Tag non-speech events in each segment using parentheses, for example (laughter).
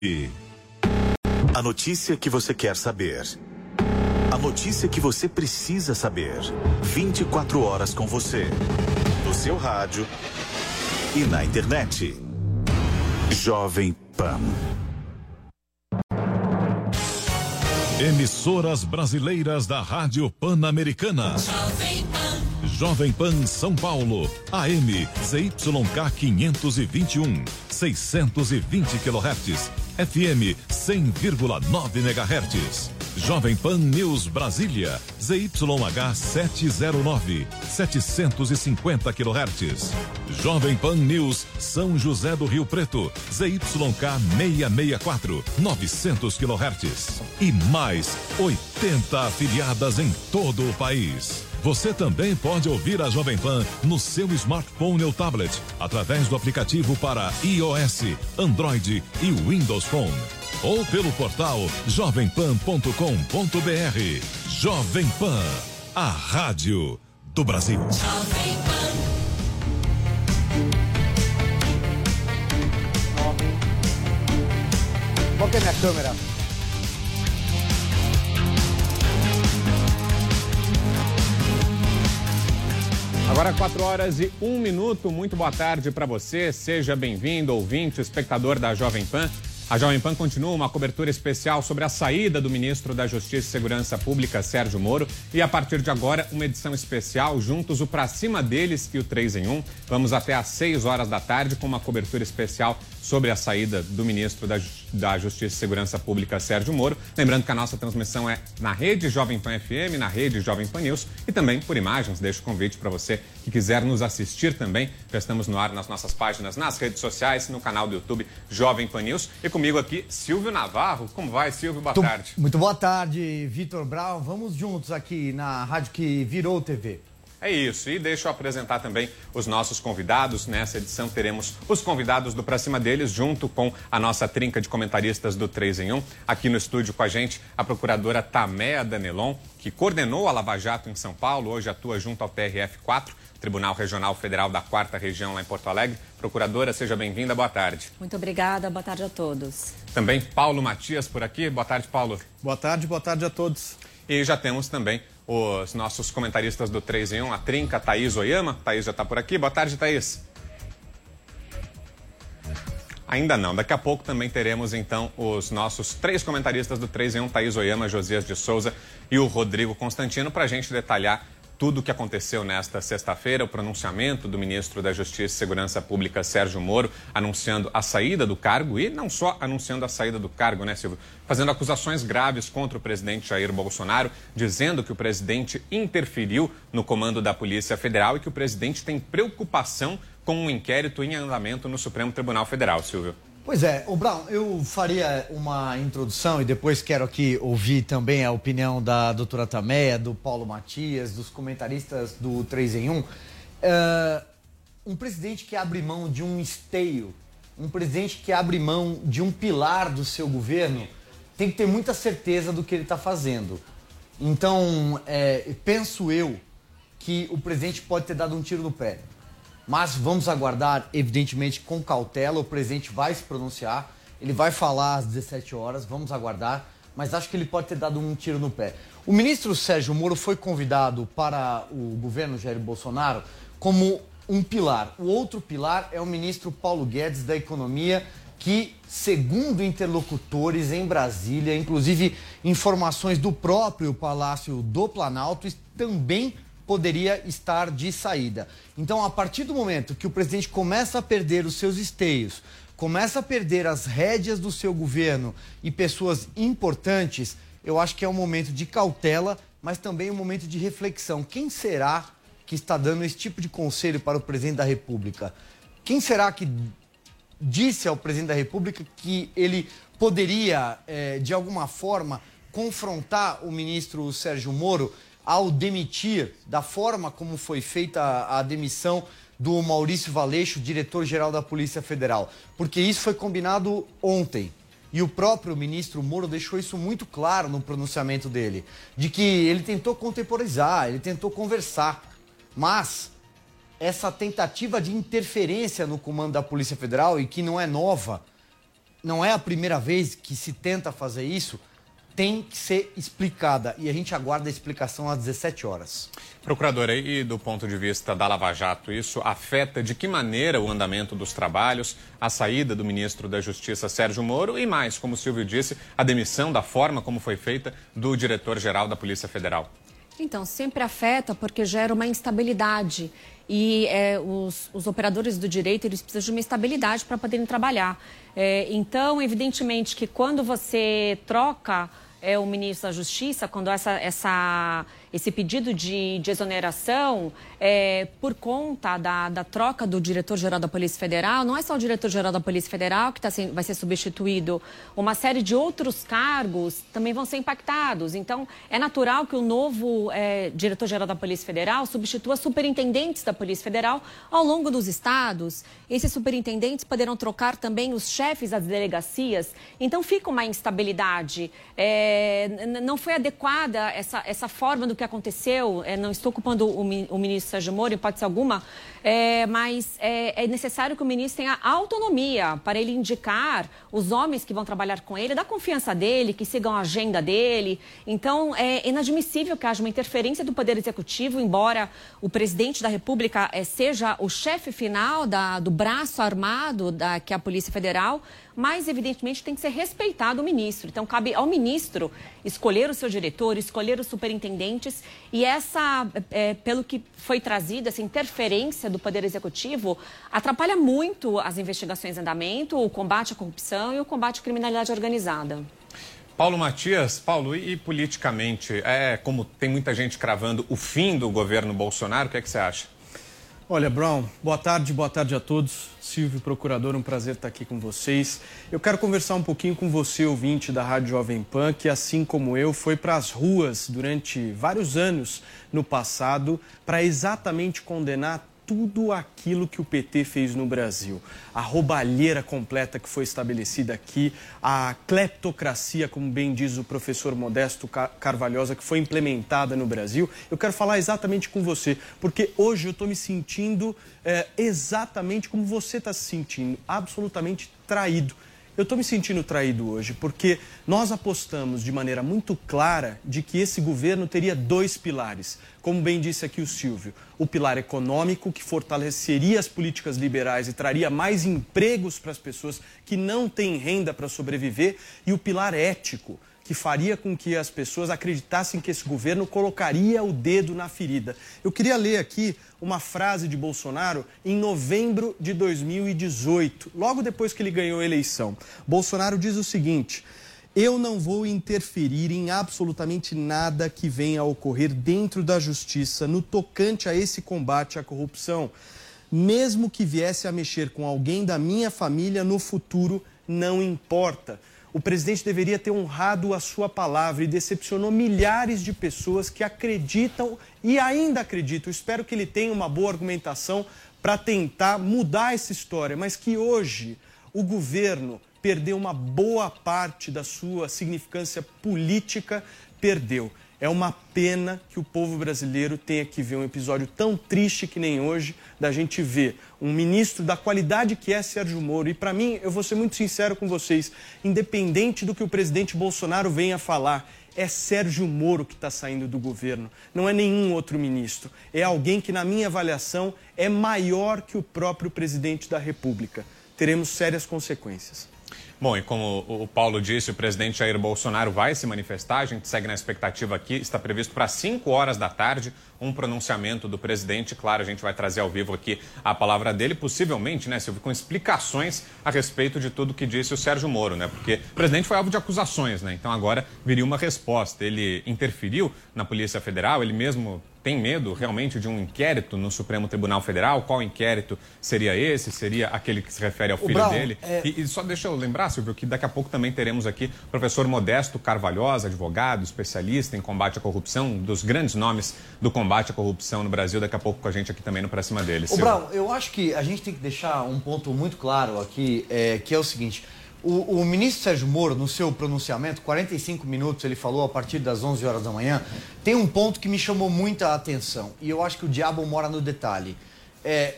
E a notícia que você quer saber. A notícia que você precisa saber. 24 horas com você. No seu rádio e na internet. Jovem Pan. Emissoras brasileiras da Rádio Pan-Americana. Jovem Pan. Jovem Pan São Paulo. AM ZYK 521. 620 kHz. FM 100,9 MHz. Jovem Pan News Brasília. ZYH 709. 750 kHz. Jovem Pan News São José do Rio Preto. ZYK 664. 900 kHz. E mais 80 afiliadas em todo o país. Você também pode ouvir a Jovem Pan no seu smartphone ou tablet, através do aplicativo para iOS, Android e Windows Phone. Ou pelo portal jovempan.com.br. Jovem Pan, a rádio do Brasil. Jovem Pan. Qual que é a minha câmera? Agora 4 horas e 1 minuto. Muito boa tarde para você. Seja bem-vindo, ouvinte, espectador da Jovem Pan. A Jovem Pan continua uma cobertura especial sobre a saída do ministro da Justiça e Segurança Pública, Sérgio Moro. E a partir de agora, uma edição especial, juntos o Pra Cima deles e o 3 em 1. Vamos até às 6 horas da tarde com uma cobertura especial sobre a saída do ministro da, da Justiça e Segurança Pública, Sérgio Moro. Lembrando que a nossa transmissão é na rede Jovem Pan FM, na rede Jovem Pan News e também por imagens. Deixo o convite para você que quiser nos assistir também. Já estamos no ar nas nossas páginas, nas redes sociais, no canal do YouTube Jovem Pan News. E comigo aqui, Silvio Navarro. Como vai, Silvio? Boa Muito- tarde. Muito boa tarde, Vitor Brown. Vamos juntos aqui na rádio que virou TV. É isso, e deixa eu apresentar também os nossos convidados. Nessa edição teremos os convidados do Pra Cima deles, junto com a nossa trinca de comentaristas do 3 em 1. Aqui no estúdio com a gente, a procuradora Taméa Danelon, que coordenou a Lava Jato em São Paulo, hoje atua junto ao TRF4, Tribunal Regional Federal da Quarta Região, lá em Porto Alegre. Procuradora, seja bem-vinda, boa tarde. Muito obrigada, boa tarde a todos. Também Paulo Matias por aqui, boa tarde, Paulo. Boa tarde, boa tarde a todos. E já temos também os nossos comentaristas do 3 em 1, a trinca Thaís Oyama. Thaís já está por aqui. Boa tarde, Thaís. Ainda não. Daqui a pouco também teremos, então, os nossos três comentaristas do 3 em 1, Thaís Oyama, Josias de Souza e o Rodrigo Constantino, para a gente detalhar tudo o que aconteceu nesta sexta-feira, o pronunciamento do ministro da Justiça e Segurança Pública, Sérgio Moro, anunciando a saída do cargo e não só anunciando a saída do cargo, né, Silvio? Fazendo acusações graves contra o presidente Jair Bolsonaro, dizendo que o presidente interferiu no comando da Polícia Federal e que o presidente tem preocupação com um inquérito em andamento no Supremo Tribunal Federal, Silvio. Pois é, o Brown, eu faria uma introdução e depois quero aqui ouvir também a opinião da doutora Tameia, do Paulo Matias, dos comentaristas do 3 em 1. É, um presidente que abre mão de um esteio, um presidente que abre mão de um pilar do seu governo, tem que ter muita certeza do que ele está fazendo. Então, é, penso eu que o presidente pode ter dado um tiro no pé. Mas vamos aguardar, evidentemente, com cautela. O presidente vai se pronunciar, ele vai falar às 17 horas, vamos aguardar. Mas acho que ele pode ter dado um tiro no pé. O ministro Sérgio Moro foi convidado para o governo Jair Bolsonaro como um pilar. O outro pilar é o ministro Paulo Guedes da Economia, que, segundo interlocutores em Brasília, inclusive informações do próprio Palácio do Planalto, também poderia estar de saída. Então, a partir do momento que o presidente começa a perder os seus esteios, começa a perder as rédeas do seu governo e pessoas importantes, eu acho que é um momento de cautela, mas também um momento de reflexão. Quem será que está dando esse tipo de conselho para o presidente da República? Quem será que disse ao presidente da República que ele poderia, eh, de alguma forma, confrontar o ministro Sérgio Moro ao demitir, da forma como foi feita a, a demissão do Maurício Valeixo, diretor-geral da Polícia Federal. Porque isso foi combinado ontem. E o próprio ministro Moro deixou isso muito claro no pronunciamento dele, de que ele tentou contemporizar, ele tentou conversar, mas essa tentativa de interferência no comando da Polícia Federal, e que não é nova, não é a primeira vez que se tenta fazer isso, tem que ser explicada. E a gente aguarda a explicação às 17 horas. Procuradora, e do ponto de vista da Lava Jato, isso afeta de que maneira o andamento dos trabalhos, a saída do ministro da Justiça, Sérgio Moro, e mais, como o Silvio disse, a demissão da forma como foi feita do diretor-geral da Polícia Federal? Então, sempre afeta porque gera uma instabilidade. E é, os, os, operadores do direito eles precisam de uma estabilidade para poderem trabalhar. É, então, evidentemente que quando você troca é, o ministro da Justiça, quando essa, essa, esse pedido de, de exoneração, é, por conta da, da troca do diretor-geral da Polícia Federal, não é só o diretor-geral da Polícia Federal que tá, vai ser substituído, uma série de outros cargos também vão ser impactados. Então, é natural que o novo é, diretor-geral da Polícia Federal substitua superintendentes da Polícia Federal ao longo dos estados. Esses superintendentes poderão trocar também os chefes das delegacias. Então, fica uma instabilidade. É, não foi adequada essa, essa forma do que aconteceu. É, não estou culpando o, o ministro Sérgio Moro, hipótese alguma, é, mas é, é, necessário que o ministro tenha autonomia para ele indicar os homens que vão trabalhar com ele, da confiança dele, que sigam a agenda dele. Então, é inadmissível que haja uma interferência do Poder Executivo, embora o presidente da República é, seja o chefe final da, do braço armado da, que é a Polícia Federal, mas evidentemente tem que ser respeitado o ministro. Então cabe ao ministro escolher o seu diretor, escolher os superintendentes e essa, é, pelo que foi trazido, essa interferência do Poder Executivo atrapalha muito as investigações em andamento, o combate à corrupção e o combate à criminalidade organizada. Paulo Matias, Paulo, e, e politicamente, é como tem muita gente cravando o fim do governo Bolsonaro, o que é que você acha? Olha, Brown, boa tarde, boa tarde a todos. Silvio, procurador, um prazer estar aqui com vocês. Eu quero conversar um pouquinho com você, ouvinte da Rádio Jovem Pan, que assim como eu, foi para as ruas durante vários anos no passado para exatamente condenar tudo aquilo que o PT fez no Brasil. A roubalheira completa que foi estabelecida aqui, a cleptocracia, como bem diz o professor Modesto Carvalhosa, que foi implementada no Brasil. Eu quero falar exatamente com você, porque hoje eu estou me sentindo é, exatamente como você está se sentindo, absolutamente traído. Eu estou me sentindo traído hoje porque nós apostamos de maneira muito clara de que esse governo teria dois pilares. Como bem disse aqui o Silvio, o pilar econômico, que fortaleceria as políticas liberais e traria mais empregos para as pessoas que não têm renda para sobreviver, e o pilar ético, que faria com que as pessoas acreditassem que esse governo colocaria o dedo na ferida. Eu queria ler aqui uma frase de Bolsonaro em novembro de 2018, logo depois que ele ganhou a eleição. Bolsonaro diz o seguinte: Eu não vou interferir em absolutamente nada que venha a ocorrer dentro da justiça no tocante a esse combate à corrupção. Mesmo que viesse a mexer com alguém da minha família no futuro, não importa o presidente deveria ter honrado a sua palavra e decepcionou milhares de pessoas que acreditam e ainda acreditam. Espero que ele tenha uma boa argumentação para tentar mudar essa história, mas que hoje o governo perdeu uma boa parte da sua significância política, perdeu. É uma pena que o povo brasileiro tenha que ver um episódio tão triste que nem hoje, da gente ver um ministro da qualidade que é Sérgio Moro. E para mim, eu vou ser muito sincero com vocês, independente do que o presidente Bolsonaro venha falar, é Sérgio Moro que está saindo do governo, não é nenhum outro ministro. É alguém que, na minha avaliação, é maior que o próprio presidente da República. Teremos sérias consequências. Bom, e como o Paulo disse, o presidente Jair Bolsonaro vai se manifestar. A gente segue na expectativa aqui. Está previsto para 5 horas da tarde um pronunciamento do presidente. Claro, a gente vai trazer ao vivo aqui a palavra dele, possivelmente, né, Silvio, com explicações a respeito de tudo que disse o Sérgio Moro, né? Porque o presidente foi alvo de acusações, né? Então agora viria uma resposta. Ele interferiu na Polícia Federal, ele mesmo tem medo realmente de um inquérito no Supremo Tribunal Federal? Qual inquérito seria esse? Seria aquele que se refere ao filho Brown, dele? É... E, e, só deixa eu lembrar, Silvio, que daqui a pouco também teremos aqui o professor Modesto Carvalhosa, advogado, especialista em combate à corrupção, dos grandes nomes do combate à corrupção no Brasil, daqui a pouco com a gente aqui também no Pra Cima dele. O Brown, eu acho que a gente tem que deixar um ponto muito claro aqui, é, que é o seguinte. O, o, ministro Sérgio Moro, no seu pronunciamento, 45 minutos, ele falou a partir das 11 horas da manhã, tem um ponto que me chamou muita atenção. E eu acho que o diabo mora no detalhe. É,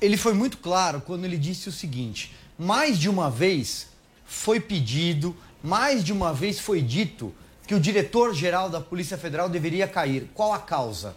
ele foi muito claro quando ele disse o seguinte: mais de uma vez foi pedido, mais de uma vez foi dito que o diretor-geral da Polícia Federal deveria cair. Qual a causa?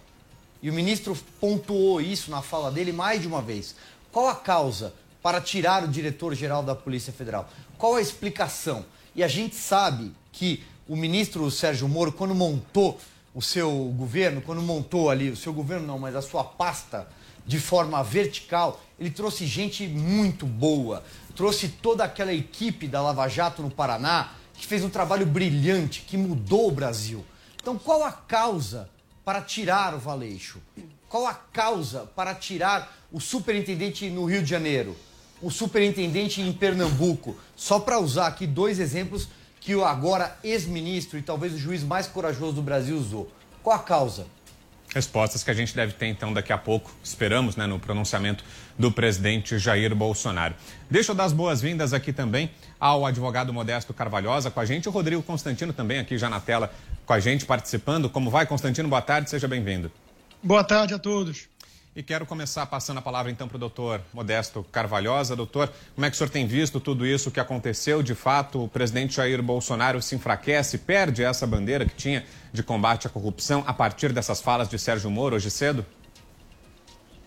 E o ministro pontuou isso na fala dele mais de uma vez. Qual a causa para tirar o diretor-geral da Polícia Federal? Qual a explicação? E a gente sabe que o ministro Sérgio Moro, quando montou o seu governo, quando montou ali, o seu governo não, mas a sua pasta de forma vertical, ele trouxe gente muito boa, trouxe toda aquela equipe da Lava Jato no Paraná, que fez um trabalho brilhante, que mudou o Brasil. Então, qual a causa para tirar o Valeixo? Qual a causa para tirar o superintendente no Rio de Janeiro? O superintendente em Pernambuco? Só para usar aqui dois exemplos que o agora ex-ministro e talvez o juiz mais corajoso do Brasil usou. Qual a causa? Respostas que a gente deve ter então daqui a pouco, esperamos, né, no pronunciamento do presidente Jair Bolsonaro. Deixa eu dar as boas-vindas aqui também ao advogado Modesto Carvalhosa com a gente, o Rodrigo Constantino também aqui já na tela com a gente participando. Como vai, Constantino? Boa tarde, seja bem-vindo. Boa tarde a todos. E quero começar passando a palavra então para o doutor Modesto Carvalhosa. Doutor, como é que o senhor tem visto tudo isso que aconteceu? De fato, o presidente Jair Bolsonaro se enfraquece, perde essa bandeira que tinha de combate à corrupção a partir dessas falas de Sérgio Moro hoje cedo?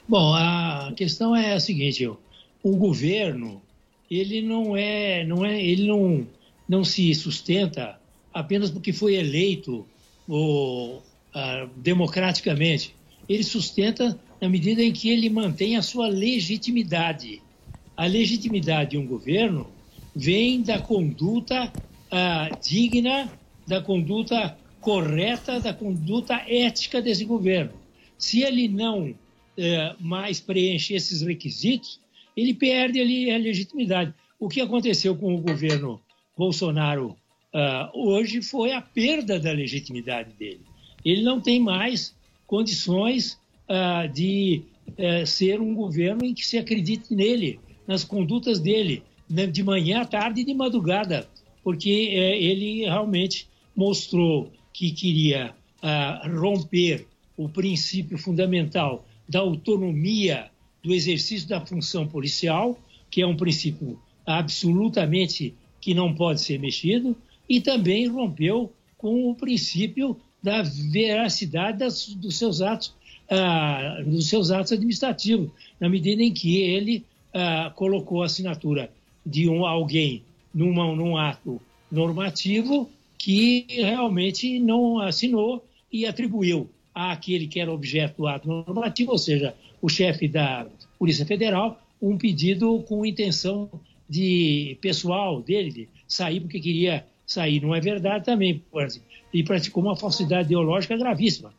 Bom, a questão é a seguinte: o governo ele não é, não é, ele não, não se sustenta apenas porque foi eleito democraticamente. Ele sustenta na medida em que ele mantém a sua legitimidade. A legitimidade de um governo vem da conduta ah, digna, da conduta correta, da conduta ética desse governo. Se ele não eh, mais preenche esses requisitos, ele perde ali a legitimidade. O que aconteceu com o governo Bolsonaro ah, hoje foi a perda da legitimidade dele. Ele não tem mais condições uh, de uh, ser um governo em que se acredite nele, nas condutas dele, né, de manhã, à tarde e de madrugada, porque uh, ele realmente mostrou que queria ah, romper o princípio fundamental da autonomia do exercício da função policial, que é um princípio absolutamente que não pode ser mexido, e também rompeu com o princípio da veracidade das, dos seus atos ah, nos seus atos administrativos, na medida em que ele ah, colocou a assinatura de um, alguém numa, num ato normativo que realmente não assinou e atribuiu àquele que era objeto do ato normativo, ou seja, o chefe da Polícia Federal, um pedido com intenção de pessoal dele de sair porque queria sair. Não é verdade também, e praticou uma falsidade ideológica gravíssima.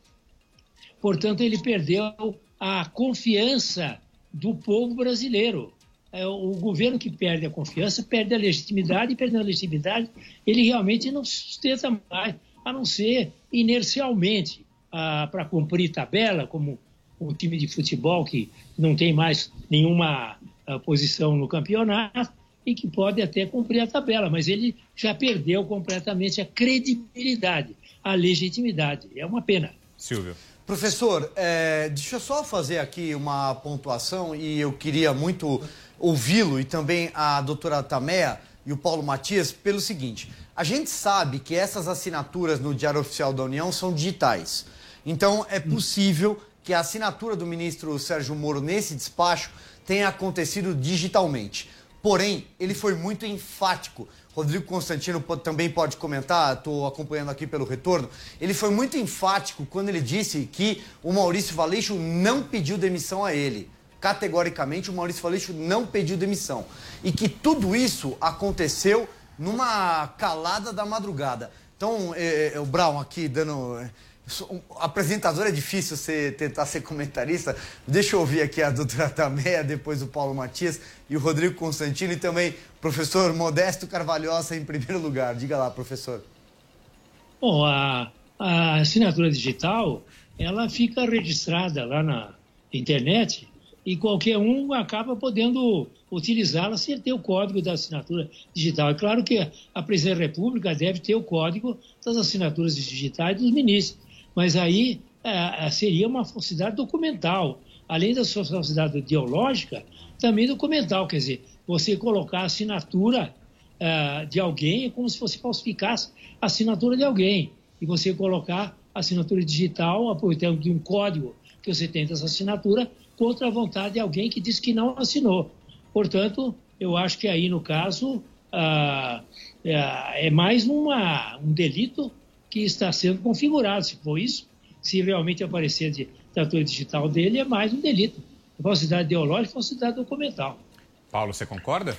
Portanto, ele perdeu a confiança do povo brasileiro. É, o governo que perde a confiança perde a legitimidade, e perdendo a legitimidade, ele realmente não sustenta mais, a não ser inercialmente, para cumprir tabela, como um time de futebol que não tem mais nenhuma a, posição no campeonato e que pode até cumprir a tabela, mas ele já perdeu completamente a credibilidade, a legitimidade. É uma pena. Silvio. Professor, é, deixa eu só fazer aqui uma pontuação e eu queria muito ouvi-lo e também a doutora Tamea e o Paulo Matias pelo seguinte: a gente sabe que essas assinaturas no Diário Oficial da União são digitais. Então é possível que a assinatura do ministro Sérgio Moro nesse despacho tenha acontecido digitalmente. Porém, ele foi muito enfático Rodrigo Constantino também pode comentar, estou acompanhando aqui pelo retorno. Ele foi muito enfático quando ele disse que o Maurício Valeixo não pediu demissão a ele. Categoricamente, o Maurício Valeixo não pediu demissão. E que tudo isso aconteceu numa calada da madrugada. Então, é, é, o Brown aqui dando apresentador é difícil você tentar ser comentarista. Deixa eu ouvir aqui a doutora Tameia, depois o Paulo Matias e o Rodrigo Constantino e também professor Modesto Carvalhosa em primeiro lugar. Diga lá, professor. Bom, a, a assinatura digital, ela fica registrada lá na internet e qualquer um acaba podendo utilizá-la sem ter o código da assinatura digital. É claro que a Presidência da República deve ter o código das assinaturas digitais dos ministros mas aí é, seria uma falsidade documental. Além da sua falsidade ideológica, também documental. Quer dizer, você colocar a assinatura ah, de alguém é como se você falsificasse a assinatura de alguém e você colocar a assinatura digital, aproveitando de um código que você tem dessa assinatura, contra a vontade de alguém que disse que não assinou. Portanto, eu acho que aí, no caso, ah, é, é mais uma, um delito que está sendo configurado. Se for isso, se realmente aparecer de assinatura digital dele, é mais um delito. Falsidade ideológica e falsidade documental. Paulo, você concorda?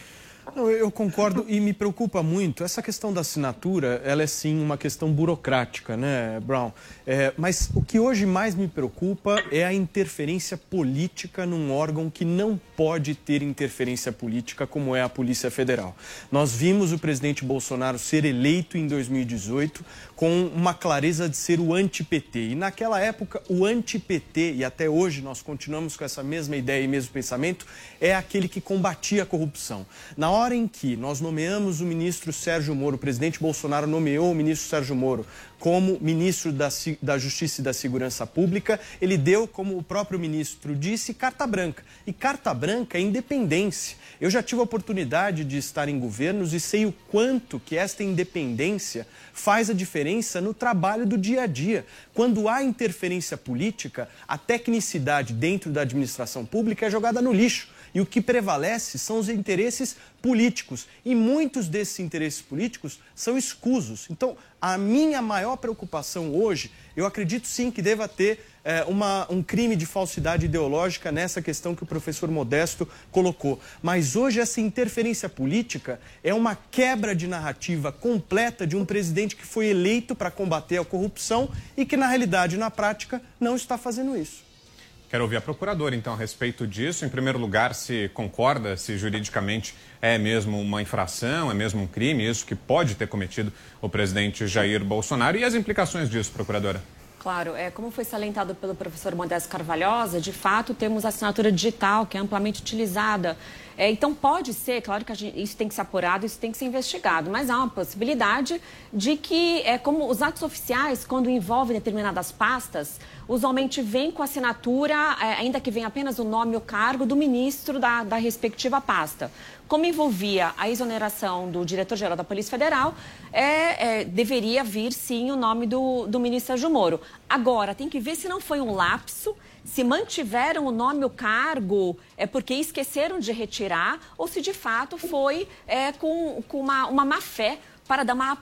Não, eu concordo e me preocupa muito. Essa questão da assinatura, ela é sim uma questão burocrática, né, Brown? É, mas o que hoje mais me preocupa é a interferência política num órgão que não pode ter interferência política, como é a Polícia Federal. Nós vimos o presidente Bolsonaro ser eleito em 2018 com uma clareza de ser o anti-PT. E naquela época, o anti-PT, e até hoje nós continuamos com essa mesma ideia e mesmo pensamento, é aquele que combatia a corrupção. Na hora em que nós nomeamos o ministro Sérgio Moro, o presidente Bolsonaro nomeou o ministro Sérgio Moro como ministro da, da Justiça e da Segurança Pública, ele deu, como o próprio ministro disse, carta branca. E carta branca é independência. Eu já tive a oportunidade de estar em governos e sei o quanto que esta independência faz a diferença no trabalho do dia a dia. Quando há interferência política, a tecnicidade dentro da administração pública é jogada no lixo. E o que prevalece são os interesses políticos. E muitos desses interesses políticos são escusos. Então, a minha maior preocupação hoje, eu acredito sim que deva ter é, uma, um crime de falsidade ideológica nessa questão que o professor Modesto colocou. Mas hoje essa interferência política é uma quebra de narrativa completa de um presidente que foi eleito para combater a corrupção e que, na realidade, na prática, não está fazendo isso. Quero ouvir a procuradora, então, a respeito disso. Em primeiro lugar, se concorda, se juridicamente é mesmo uma infração, é mesmo um crime, isso que pode ter cometido o presidente Jair Bolsonaro e as implicações disso, procuradora. Claro, é, como foi salientado pelo professor Modesto Carvalhosa, de fato temos a assinatura digital, que é amplamente utilizada. É, então, pode ser, claro que gente, isso tem que ser apurado, isso tem que ser investigado, mas há uma possibilidade de que, é, como os atos oficiais, quando envolvem determinadas pastas, usualmente vem com assinatura, é, ainda que venha apenas o nome e o cargo do ministro da, da respectiva pasta. Como envolvia a exoneração do diretor-geral da Polícia Federal, é, é, deveria vir sim o nome do, do ministro Sérgio Moro. Agora, tem que ver se não foi um lapso se mantiveram o nome e o cargo é porque esqueceram de retirar ou se de fato foi é, com, com uma, uma má fé para dar uma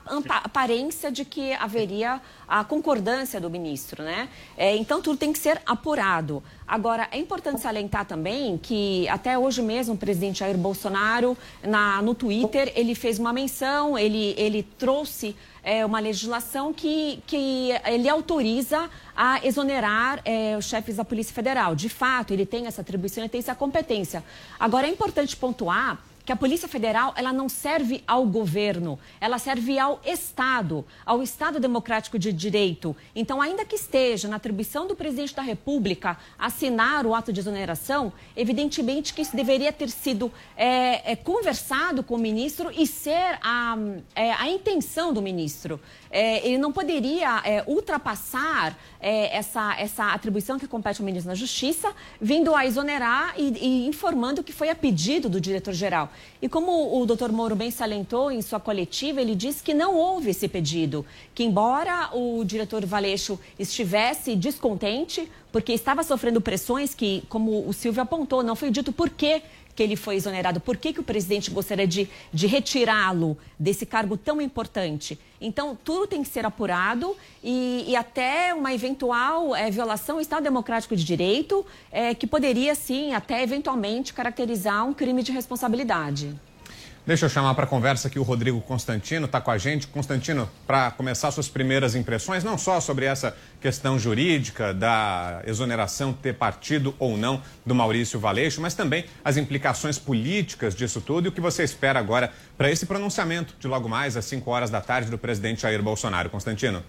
aparência de que haveria a concordância do ministro, né? É, então tudo tem que ser apurado. Agora é importante salientar também que até hoje mesmo o presidente Jair Bolsonaro na, no Twitter ele fez uma menção, ele ele trouxe é, uma legislação que, que ele autoriza a exonerar é, os chefes da Polícia Federal. De fato, ele tem essa atribuição, ele tem essa competência. Agora é importante pontuar que a Polícia Federal ela não serve ao governo, ela serve ao Estado, ao Estado Democrático de Direito. Então, ainda que esteja na atribuição do presidente da República assinar o ato de exoneração, evidentemente que isso deveria ter sido é, é, conversado com o ministro e ser a, é, a intenção do ministro. É, ele não poderia é, ultrapassar é, essa, essa atribuição que compete ao ministro da Justiça, vindo a exonerar e, e informando que foi a pedido do diretor-geral. E como o doutor Moro bem salientou em sua coletiva, ele disse que não houve esse pedido, que embora o diretor Valeixo estivesse descontente, porque estava sofrendo pressões que, como o Silvio apontou, não foi dito por quê que ele foi exonerado, por que, que o presidente gostaria de, de retirá-lo desse cargo tão importante. Então, tudo tem que ser apurado e, e até uma eventual é, violação ao Estado Democrático de Direito, é, que poderia, sim, até eventualmente caracterizar um crime de responsabilidade. Deixa eu chamar para conversa aqui o Rodrigo Constantino, está com a gente. Constantino, para começar suas primeiras impressões, não só sobre essa questão jurídica da exoneração ter partido ou não do Maurício Valeixo, mas também as implicações políticas disso tudo e o que você espera agora para esse pronunciamento de logo mais às 5 horas da tarde do presidente Jair Bolsonaro. Constantino.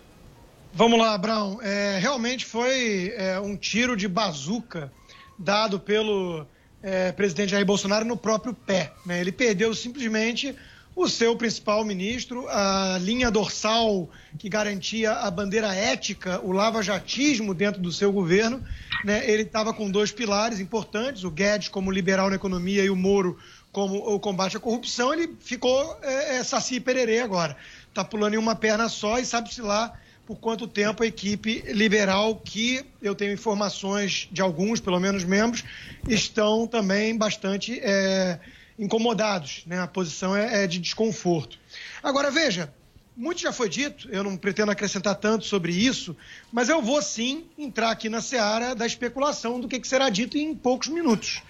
Vamos lá, Brown. É, realmente foi é, um tiro de bazuca dado pelo é, presidente Jair Bolsonaro no próprio pé. Né? Ele perdeu simplesmente o seu principal ministro, a linha dorsal que garantia a bandeira ética, o lava-jatismo dentro do seu governo. Né? Ele estava com dois pilares importantes, o Guedes como liberal na economia e o Moro como o combate à corrupção, ele ficou é, é, saci e pererê agora. Está pulando em uma perna só e sabe-se lá por quanto tempo a equipe liberal, que eu tenho informações de alguns, pelo menos membros, estão também bastante é, incomodados. Né? A posição é, é de desconforto. Agora, veja, muito já foi dito, eu não pretendo acrescentar tanto sobre isso, mas eu vou sim entrar aqui na seara da especulação do que, que será dito em poucos minutos.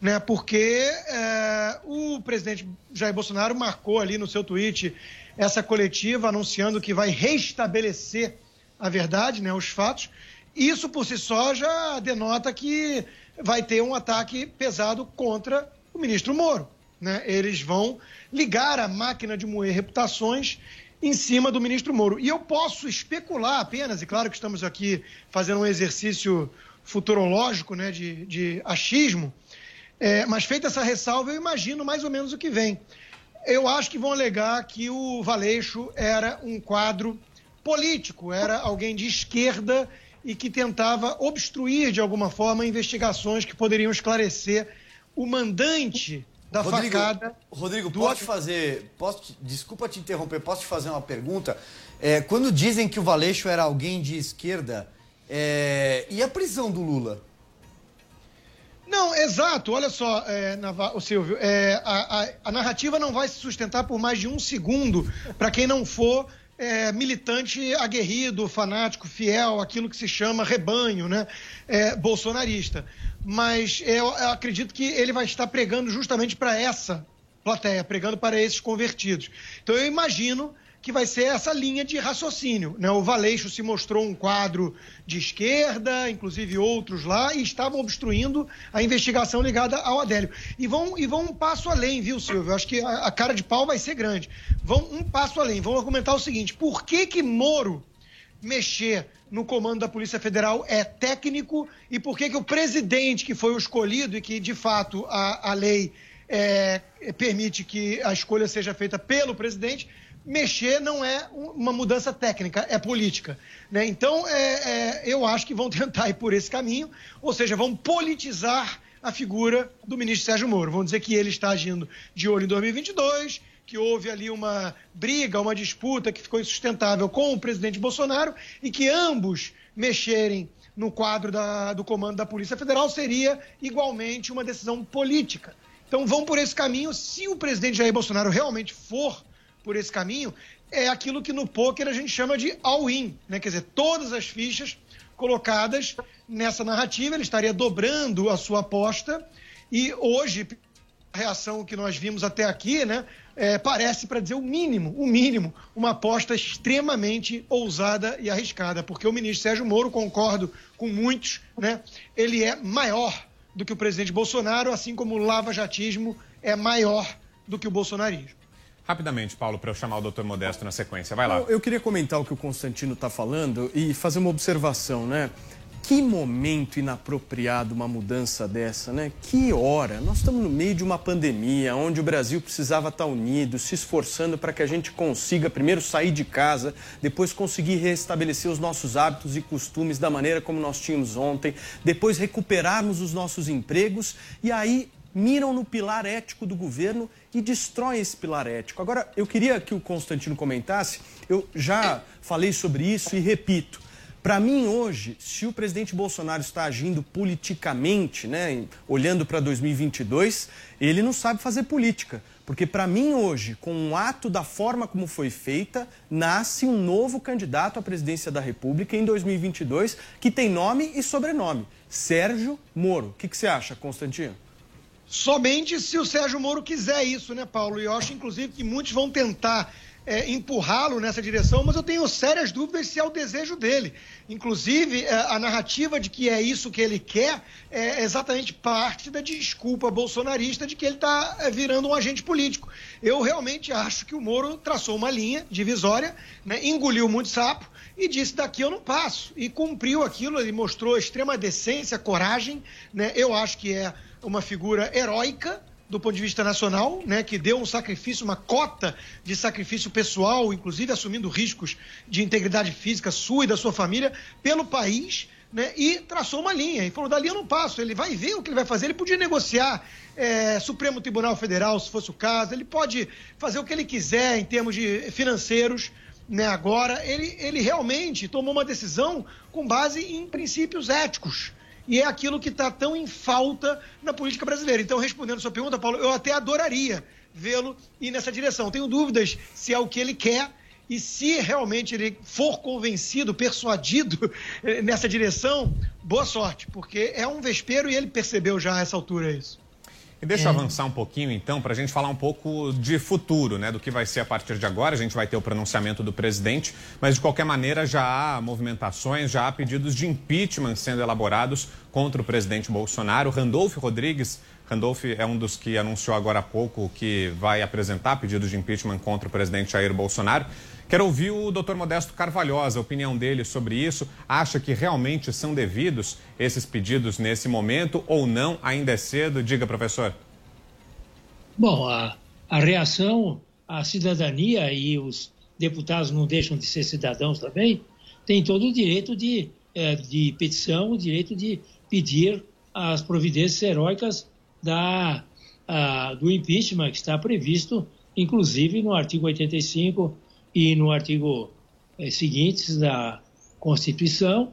Né? Porque é, o presidente Jair Bolsonaro marcou ali no seu tweet essa coletiva anunciando que vai restabelecer a verdade, né, os fatos. Isso por si só já denota que vai ter um ataque pesado contra o ministro Moro. Né? Eles vão ligar a máquina de moer reputações em cima do ministro Moro. E eu posso especular apenas, e claro que estamos aqui fazendo um exercício futurológico né, de, de achismo, é, mas feita essa ressalva, eu imagino mais ou menos o que vem. Eu acho que vão alegar que o Valeixo era um quadro político, era alguém de esquerda e que tentava obstruir de alguma forma investigações que poderiam esclarecer o mandante da Rodrigo, facada. Rodrigo, do... posso fazer. Posso, desculpa te interromper, posso te fazer uma pergunta? É, quando dizem que o Valeixo era alguém de esquerda, é, e a prisão do Lula? Não, exato. Olha só, é, o Silvio, é, a, a, a, narrativa não vai se sustentar por mais de um segundo para quem não for é, militante aguerrido, fanático, fiel, aquilo que se chama rebanho, né? É, bolsonarista. Mas eu, eu acredito que ele vai estar pregando justamente para essa plateia, pregando para esses convertidos. Então eu imagino que vai ser essa linha de raciocínio. Né? O Valeixo se mostrou um quadro de esquerda, inclusive outros lá, e estavam obstruindo a investigação ligada ao Adélio. E vão, e vão um passo além, viu, Silvio? Acho que a, a cara de pau vai ser grande. Vão um passo além, vão argumentar o seguinte: por que que Moro mexer no comando da Polícia Federal é técnico e por que que o presidente que foi o escolhido e que de fato a, a lei é, permite que a escolha seja feita pelo presidente mexer não é uma mudança técnica, é política. Né? Então, é, é, eu acho que vão (laughs) tentar ir por esse caminho, ou seja, vão politizar a figura do ministro Sérgio Moro. Vão dizer que ele está agindo de olho em 2022, que houve ali uma briga, uma disputa que ficou insustentável com o presidente Bolsonaro e que ambos mexerem no quadro da, do comando da Polícia Federal seria igualmente uma decisão política. Então vão por esse caminho. Se o presidente Jair Bolsonaro realmente for por esse caminho, é aquilo que no poker a gente chama de all-in, né? Quer dizer, todas as fichas colocadas nessa narrativa, ele estaria dobrando a sua aposta e hoje a reação que nós vimos até aqui, né, é, parece para dizer o mínimo, o mínimo, uma aposta extremamente ousada e arriscada, porque o ministro Sérgio Moro, concordo com muitos, né, ele é maior do que o presidente Bolsonaro, assim como o lava-jatismo é maior do que o bolsonarismo. Rapidamente, Paulo, para eu chamar o doutor Modesto na sequência. Vai lá. Eu, eu queria comentar o que o Constantino está falando e fazer uma observação, né? Que momento inapropriado uma mudança dessa, né? Que hora? Nós estamos no meio de uma pandemia, onde o Brasil precisava estar unido, se esforçando para que a gente consiga primeiro sair de casa, depois conseguir restabelecer os nossos hábitos e costumes da maneira como nós tínhamos ontem, depois recuperarmos os nossos empregos e aí miram no pilar ético do governo e destroem esse pilar ético. Agora, eu queria que o Constantino comentasse, eu já falei sobre isso e repito. Para mim, hoje, se o presidente Bolsonaro está agindo politicamente, né, olhando para 2022, ele não sabe fazer política. Porque, para mim, hoje, com um ato da forma como foi feita, nasce um novo candidato à presidência da República em 2022 que tem nome e sobrenome: Sérgio Moro. O que, que você acha, Constantino? Somente se o Sérgio Moro quiser isso, né, Paulo? E eu acho, inclusive, que muitos vão tentar é, empurrá-lo nessa direção, mas eu tenho sérias dúvidas se é o desejo dele. Inclusive, é, a narrativa de que é isso que ele quer é exatamente parte da desculpa bolsonarista de que ele está é, virando um agente político. Eu realmente acho que o Moro traçou uma linha divisória, né, engoliu muito sapo e disse: daqui eu não passo. E cumpriu aquilo, ele mostrou extrema decência, coragem. Né? Eu acho que é uma figura heróica do ponto de vista nacional, né, que deu um sacrifício, uma cota de sacrifício pessoal, inclusive assumindo riscos de integridade física sua e da sua família, pelo país, né, e traçou uma linha. E falou: dali eu não passo. Ele vai ver o que ele vai fazer. Ele podia negociar é, Supremo Tribunal Federal, se fosse o caso. Ele pode fazer o que ele quiser em termos de financeiros. Né, agora, ele, ele realmente tomou uma decisão com base em princípios éticos. E é aquilo que está tão em falta na política brasileira. Então, respondendo a sua pergunta, Paulo, eu até adoraria vê-lo ir nessa direção. Tenho dúvidas se é o que ele quer, e se realmente ele for convencido, persuadido (laughs) nessa direção, boa sorte, porque é um vespeiro e ele percebeu já a essa altura isso. E deixa eu avançar um pouquinho, então, para a gente falar um pouco de futuro, né? Do que vai ser a partir de agora. A gente vai ter o pronunciamento do presidente, mas de qualquer maneira já há movimentações, já há pedidos de impeachment sendo elaborados contra o presidente Bolsonaro. Randolfo Rodrigues, Randolph é um dos que anunciou agora há pouco que vai apresentar pedidos de impeachment contra o presidente Jair Bolsonaro. Quero ouvir o doutor Modesto Carvalhosa, a opinião dele sobre isso. Acha que realmente são devidos esses pedidos nesse momento ou não? Ainda é cedo? Diga, professor. Bom, a, a reação, a cidadania e os deputados não deixam de ser cidadãos também, tem todo o direito de, é, de petição, o direito de pedir as providências heróicas da, do impeachment que está previsto, inclusive no artigo 85 e no artigo é, seguintes da Constituição,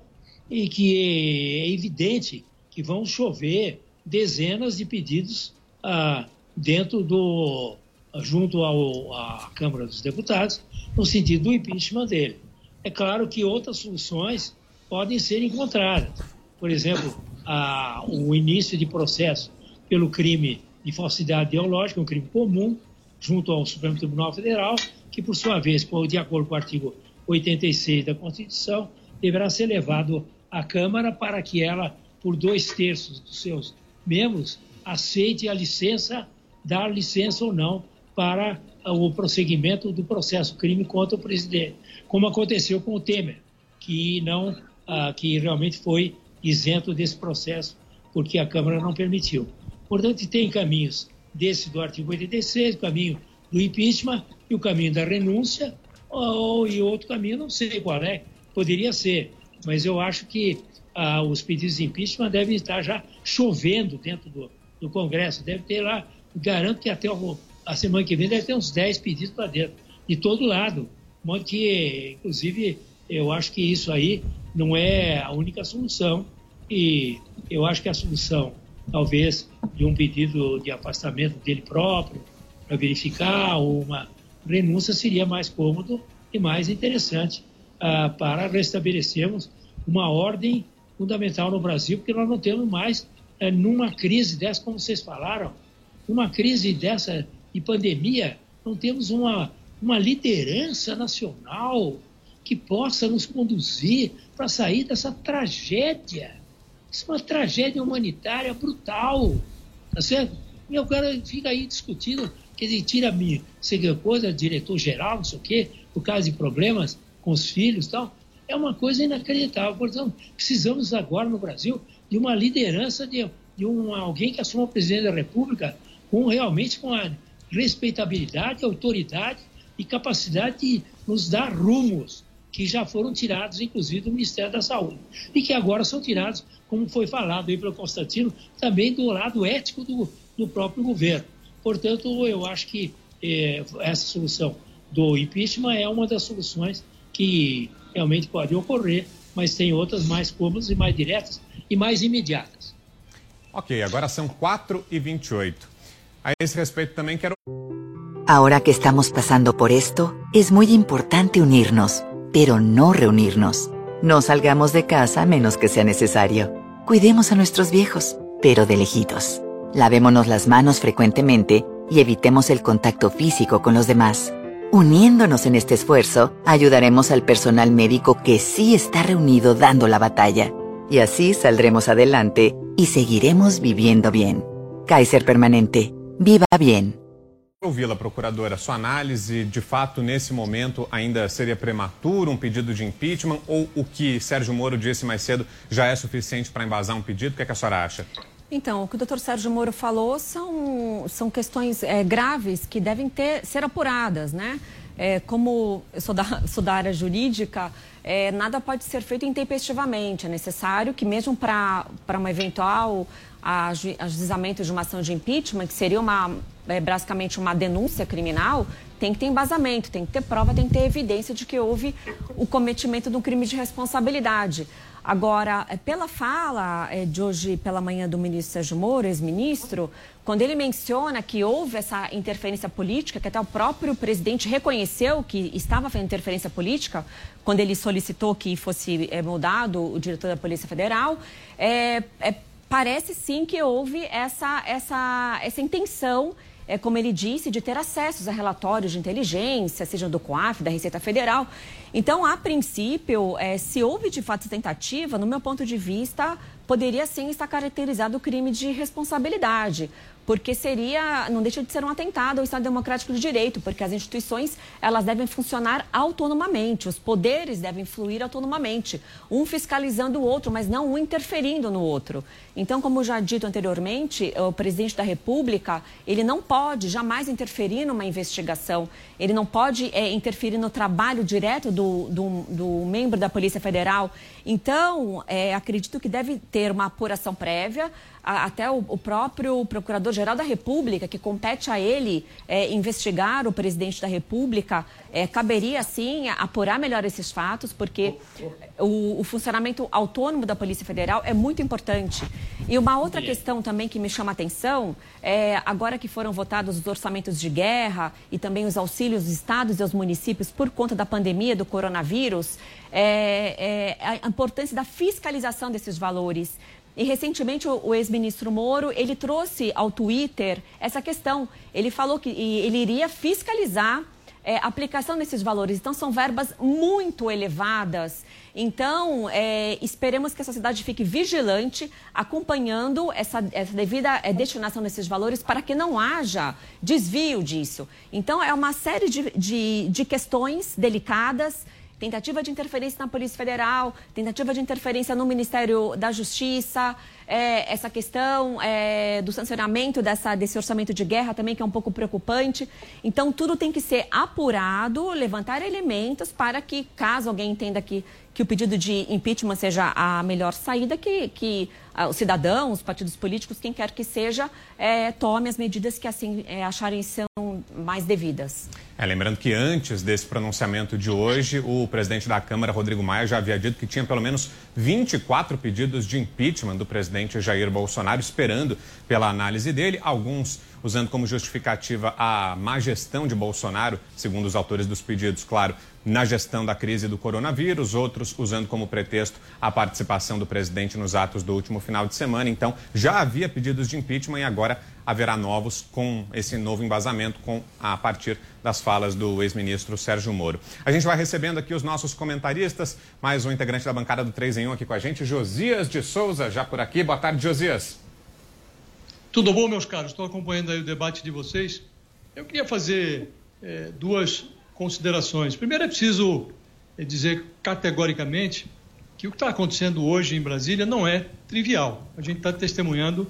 e que é evidente que vão chover dezenas de pedidos ah, dentro do junto ao, à Câmara dos Deputados no sentido do impeachment dele. É claro que outras soluções podem ser encontradas. Por exemplo, a, o início de processo pelo crime de falsidade ideológica, um crime comum, junto ao Supremo Tribunal Federal, que, por sua vez, de acordo com o artigo 86 da Constituição, deverá ser levado à Câmara para que ela, por dois terços dos seus membros, aceite a licença, dar licença ou não para o prosseguimento do processo crime contra o presidente, como aconteceu com o Temer, que não, ah, que realmente foi isento desse processo porque a Câmara não permitiu. Portanto, tem caminhos desse do artigo 86, o caminho do impeachment e o caminho da renúncia, ou, e outro caminho, não sei qual é, poderia ser, mas eu acho que ah, os pedidos de impeachment devem estar já chovendo dentro do, do Congresso, deve ter lá, garanto que até o, a semana que vem deve ter uns 10 pedidos para dentro, de todo lado, modo que, inclusive, eu acho que isso aí não é a única solução, e eu acho que a solução, talvez, de um pedido de afastamento dele próprio, para verificar, ou uma renúncia seria mais cômodo e mais interessante ah, para restabelecermos uma ordem fundamental no Brasil, porque nós não temos mais, eh, numa crise dessa, como vocês falaram, uma crise dessa de pandemia, não temos uma, uma liderança nacional que possa nos conduzir para sair dessa tragédia. Isso é uma tragédia humanitária brutal, tá certo? E o cara fica aí discutindo Quer dizer, tira-me, sei coisa, diretor-geral, não sei o quê, por causa de problemas com os filhos e tal. É uma coisa inacreditável. Portanto, precisamos agora no Brasil de uma liderança, de, de um, alguém que assuma o presidente da República com realmente com a respeitabilidade, autoridade e capacidade de nos dar rumos que já foram tirados, inclusive, do Ministério da Saúde. E que agora são tirados, como foi falado aí pelo Constantino, também do lado ético do, do próprio governo. Portanto, eu acho que eh, essa solução do impeachment é uma das soluções que realmente pode ocorrer, mas tem outras mais cômodas e mais diretas e mais imediatas. Ok, agora são 4 e 28. A esse respeito também quero. Ahora que estamos pasando por esto, es muy importante unirnos, pero no reunirnos. No salgamos de casa a menos que sea necesario. Cuidemos a nuestros viejos, pero de lejitos. Lavémonos las manos frecuentemente y evitemos el contacto físico con los demás. Uniéndonos en este esfuerzo, ayudaremos al personal médico que sí está reunido dando la batalla. Y así saldremos adelante y seguiremos viviendo bien. Kaiser Permanente. Viva bien. Ouvi-la, procuradora, sua análise, de fato, nesse momento ainda seria prematuro um pedido de impeachment ou o que Sérgio Moro disse mais cedo já é suficiente para embasar um pedido? O que, é que a senhora acha? Então, o que o doutor Sérgio Moro falou são, são questões é, graves que devem ter, ser apuradas, né? é, como eu sou da, (laughs) sou da área jurídica, é, nada pode ser feito intempestivamente. É necessário que, mesmo para um eventual ajuizamento de uma ação de impeachment, que seria uma, é, basicamente uma denúncia criminal, tem que ter embasamento, tem que ter prova, tem que ter evidência de que houve o cometimento de um crime de responsabilidade. Agora, é, pela fala é, de hoje pela manhã do ministro Sérgio Moro, ex-ministro, quando ele menciona que houve essa interferência política, que até o próprio presidente reconheceu que estava fazendo interferência política, quando ele solicitou que fosse é, mudado o diretor da Polícia Federal, é, é, parece sim que houve essa, essa, essa intenção é, como ele disse, de ter acessos a relatórios de inteligência, seja do COAF, da Receita Federal. Então, a princípio, é, se houve de fato tentativa, no meu ponto de vista, poderia sim estar caracterizado o crime de responsabilidade porque seria, não deixa de ser um atentado ao Estado Democrático de Direito, porque as instituições, elas devem funcionar autonomamente, os poderes devem fluir autonomamente, um fiscalizando o outro, mas não um interferindo no outro. Então, como já dito anteriormente, o presidente da República, ele não pode jamais interferir numa investigação, ele não pode é, interferir no trabalho direto do, do, do, membro da Polícia Federal. Então, é, acredito que deve ter uma apuração prévia, até o, o próprio Procurador-Geral da República, que compete a ele é, investigar o presidente da República, é, caberia, sim, apurar melhor esses fatos, porque o, o, funcionamento autônomo da Polícia Federal é muito importante. E uma outra questão também que me chama a atenção, é, agora que foram votados os orçamentos de guerra e também os auxílios dos estados e aos municípios por conta da pandemia do coronavírus, é, é a importância da fiscalização desses valores. E recentemente o, ex-ministro Moro, ele trouxe ao Twitter essa questão. Ele falou que ele iria fiscalizar é, aplicação desses valores. Então, são verbas muito elevadas. Então, é, esperemos que a sociedade fique vigilante, acompanhando essa, essa devida é, destinação desses valores para que não haja desvio disso. Então, é uma série de, de, de questões delicadas tentativa de interferência na Polícia Federal, tentativa de interferência no Ministério da Justiça, é, essa questão é, do sancionamento dessa, desse orçamento de guerra também, que é um pouco preocupante. Então, tudo tem que ser apurado, levantar elementos para que, caso alguém entenda que, que o pedido de impeachment seja a melhor saída, que, que ah, os cidadãos, os partidos políticos, quem quer que seja, é, tome as medidas que assim é, acharem são mais devidas. É, lembrando que antes desse pronunciamento de hoje, o presidente da Câmara, Rodrigo Maia, já havia dito que tinha pelo menos 24 pedidos de impeachment do presidente Jair Bolsonaro, esperando pela análise dele, alguns usando como justificativa a má gestão de Bolsonaro, segundo os autores dos pedidos, claro, na gestão da crise do coronavírus, outros usando como pretexto a participação do presidente nos atos do último final de semana. Então, já havia pedidos de impeachment e agora haverá novos com esse novo embasamento com a partir das falas do ex-ministro Sérgio Moro. A gente vai recebendo aqui os nossos comentaristas, mais um integrante da bancada do 3 em 1 aqui com a gente, Josias de Souza, já por aqui. Boa tarde, Josias. Tudo bom, meus caros? Estou acompanhando aí o debate de vocês. Eu queria fazer é, duas considerações. Primeiro, é preciso é, dizer categoricamente que o que está acontecendo hoje em Brasília não é trivial. A gente está testemunhando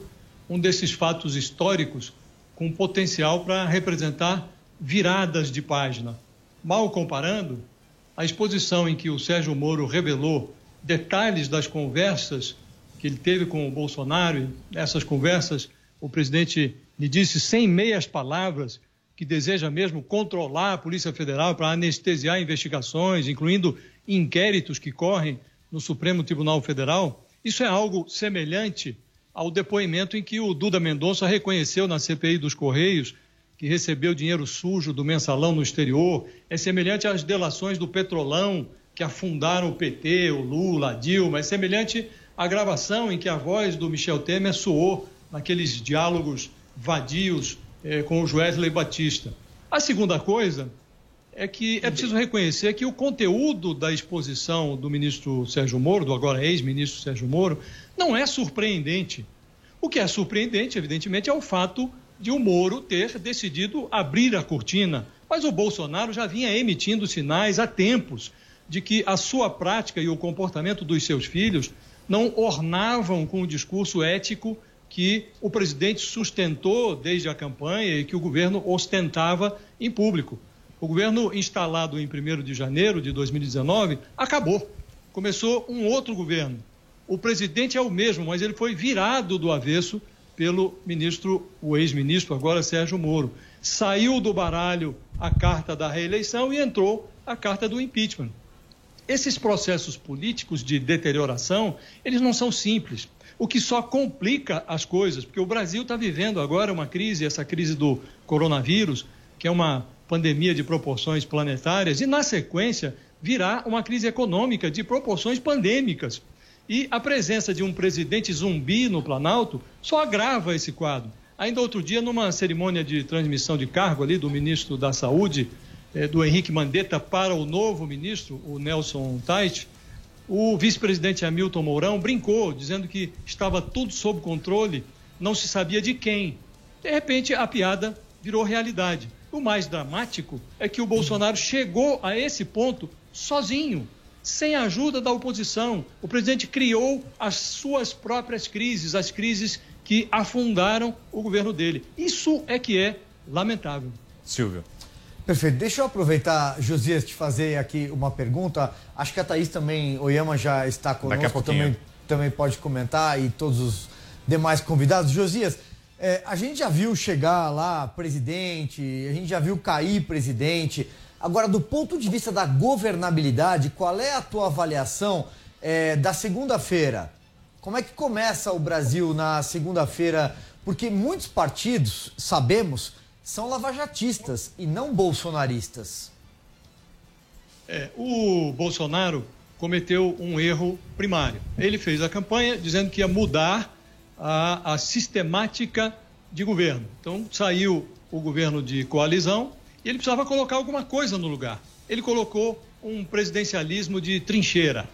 um desses fatos históricos com potencial para representar viradas de página. Mal comparando, a exposição em que o Sérgio Moro revelou detalhes das conversas que ele teve com o Bolsonaro, essas conversas o presidente me disse sem meias palavras que deseja mesmo controlar a Polícia Federal para anestesiar investigações, incluindo inquéritos que correm no Supremo Tribunal Federal. Isso é algo semelhante ao depoimento em que o Duda Mendonça reconheceu na CPI dos Correios que recebeu dinheiro sujo do mensalão no exterior. É semelhante às delações do Petrolão que afundaram o PT, o Lula, a Dilma. É semelhante à gravação em que a voz do Michel Temer soou naqueles diálogos vadios eh, com o Joesley Batista. A segunda coisa é que é preciso reconhecer que o conteúdo da exposição do ministro Sérgio Moro, do agora ex-ministro Sérgio Moro, não é surpreendente. O que é surpreendente, evidentemente, é o fato de o Moro ter decidido abrir a cortina. Mas o Bolsonaro já vinha emitindo sinais há tempos de que a sua prática e o comportamento dos seus filhos não ornavam com o discurso ético que o presidente sustentou desde a campanha e que o governo ostentava em público. O governo instalado em 1 de janeiro de 2019 acabou. Começou um outro governo. O presidente é o mesmo, mas ele foi virado do avesso pelo ministro, o ex-ministro, agora Sérgio Moro. Saiu do baralho a carta da reeleição e entrou a carta do impeachment. Esses processos políticos de deterioração, eles não são simples, o que só complica as coisas, porque o Brasil está vivendo agora uma crise, essa crise do coronavírus, que é uma pandemia de proporções planetárias, e na sequência virá uma crise econômica de proporções pandêmicas. E a presença de um presidente zumbi no Planalto só agrava esse quadro. Ainda outro dia, numa cerimônia de transmissão de cargo ali do ministro da Saúde, eh, do Henrique Mandetta, para o novo ministro, o Nelson Tait, o vice-presidente Hamilton Mourão brincou, dizendo que estava tudo sob controle, não se sabia de quem. De repente, a piada virou realidade. O mais dramático é que o Bolsonaro chegou a esse ponto sozinho sem a ajuda da oposição. O presidente criou as suas próprias crises, as crises que afundaram o governo dele. Isso é que é lamentável. Silvio. Perfeito. Deixa eu aproveitar, Josias, te fazer aqui uma pergunta. Acho que a Thaís também, Oyama já está conosco, Daqui a pouquinho. também, também pode comentar e todos os demais convidados. Josias, é, a gente já viu chegar lá presidente, a gente já viu cair presidente. Agora, do ponto de vista da governabilidade, qual é a tua avaliação é, da segunda-feira? Como é que começa o Brasil na segunda-feira? Porque muitos partidos, sabemos, são lavajatistas e não bolsonaristas. É, o Bolsonaro cometeu um erro primário. Ele fez a campanha dizendo que ia mudar a, a sistemática de governo. Então, saiu o governo de coalizão e ele precisava colocar alguma coisa no lugar. Ele colocou um presidencialismo de trincheira,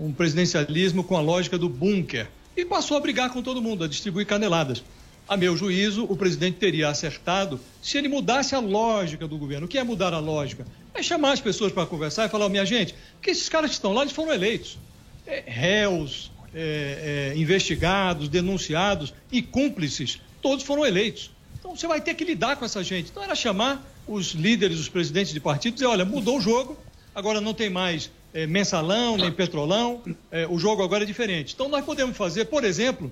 um presidencialismo com a lógica do bunker, e passou a brigar com todo mundo, a distribuir caneladas. A meu juízo, o presidente teria acertado se ele mudasse a lógica do governo. O que é mudar a lógica? É chamar as pessoas para conversar e falar: minha gente, porque esses caras que estão lá, eles foram eleitos. É, réus, é, é, investigados, denunciados e cúmplices, todos foram eleitos. Então você vai ter que lidar com essa gente. Então era chamar os líderes, os presidentes de partidos e dizer: olha, mudou o jogo, agora não tem mais é, mensalão, nem petrolão, é, o jogo agora é diferente. Então nós podemos fazer, por exemplo,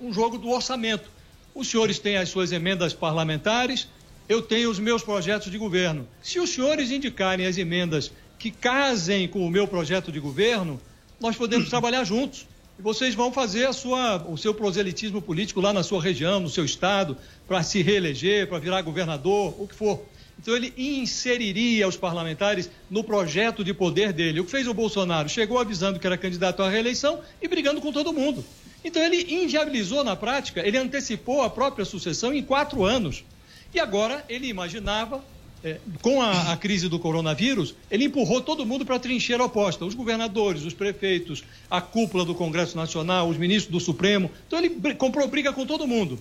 um jogo do orçamento. Os senhores têm as suas emendas parlamentares, eu tenho os meus projetos de governo. Se os senhores indicarem as emendas que casem com o meu projeto de governo, nós podemos (clears throat) trabalhar juntos. E vocês vão fazer a sua, o seu proselitismo político lá na sua região, no seu estado, para se reeleger, para virar governador, o que for. Então ele inseriria os parlamentares no projeto de poder dele. O que fez o Bolsonaro? Chegou avisando que era candidato à reeleição e brigando com todo mundo. Então ele inviabilizou na prática, ele antecipou a própria sucessão em quatro anos. E agora ele imaginava, é, com a, a, crise do coronavírus, ele empurrou todo mundo para a trincheira oposta: os governadores, os prefeitos, a cúpula do Congresso Nacional, os ministros do Supremo. Então ele comprou briga com todo mundo.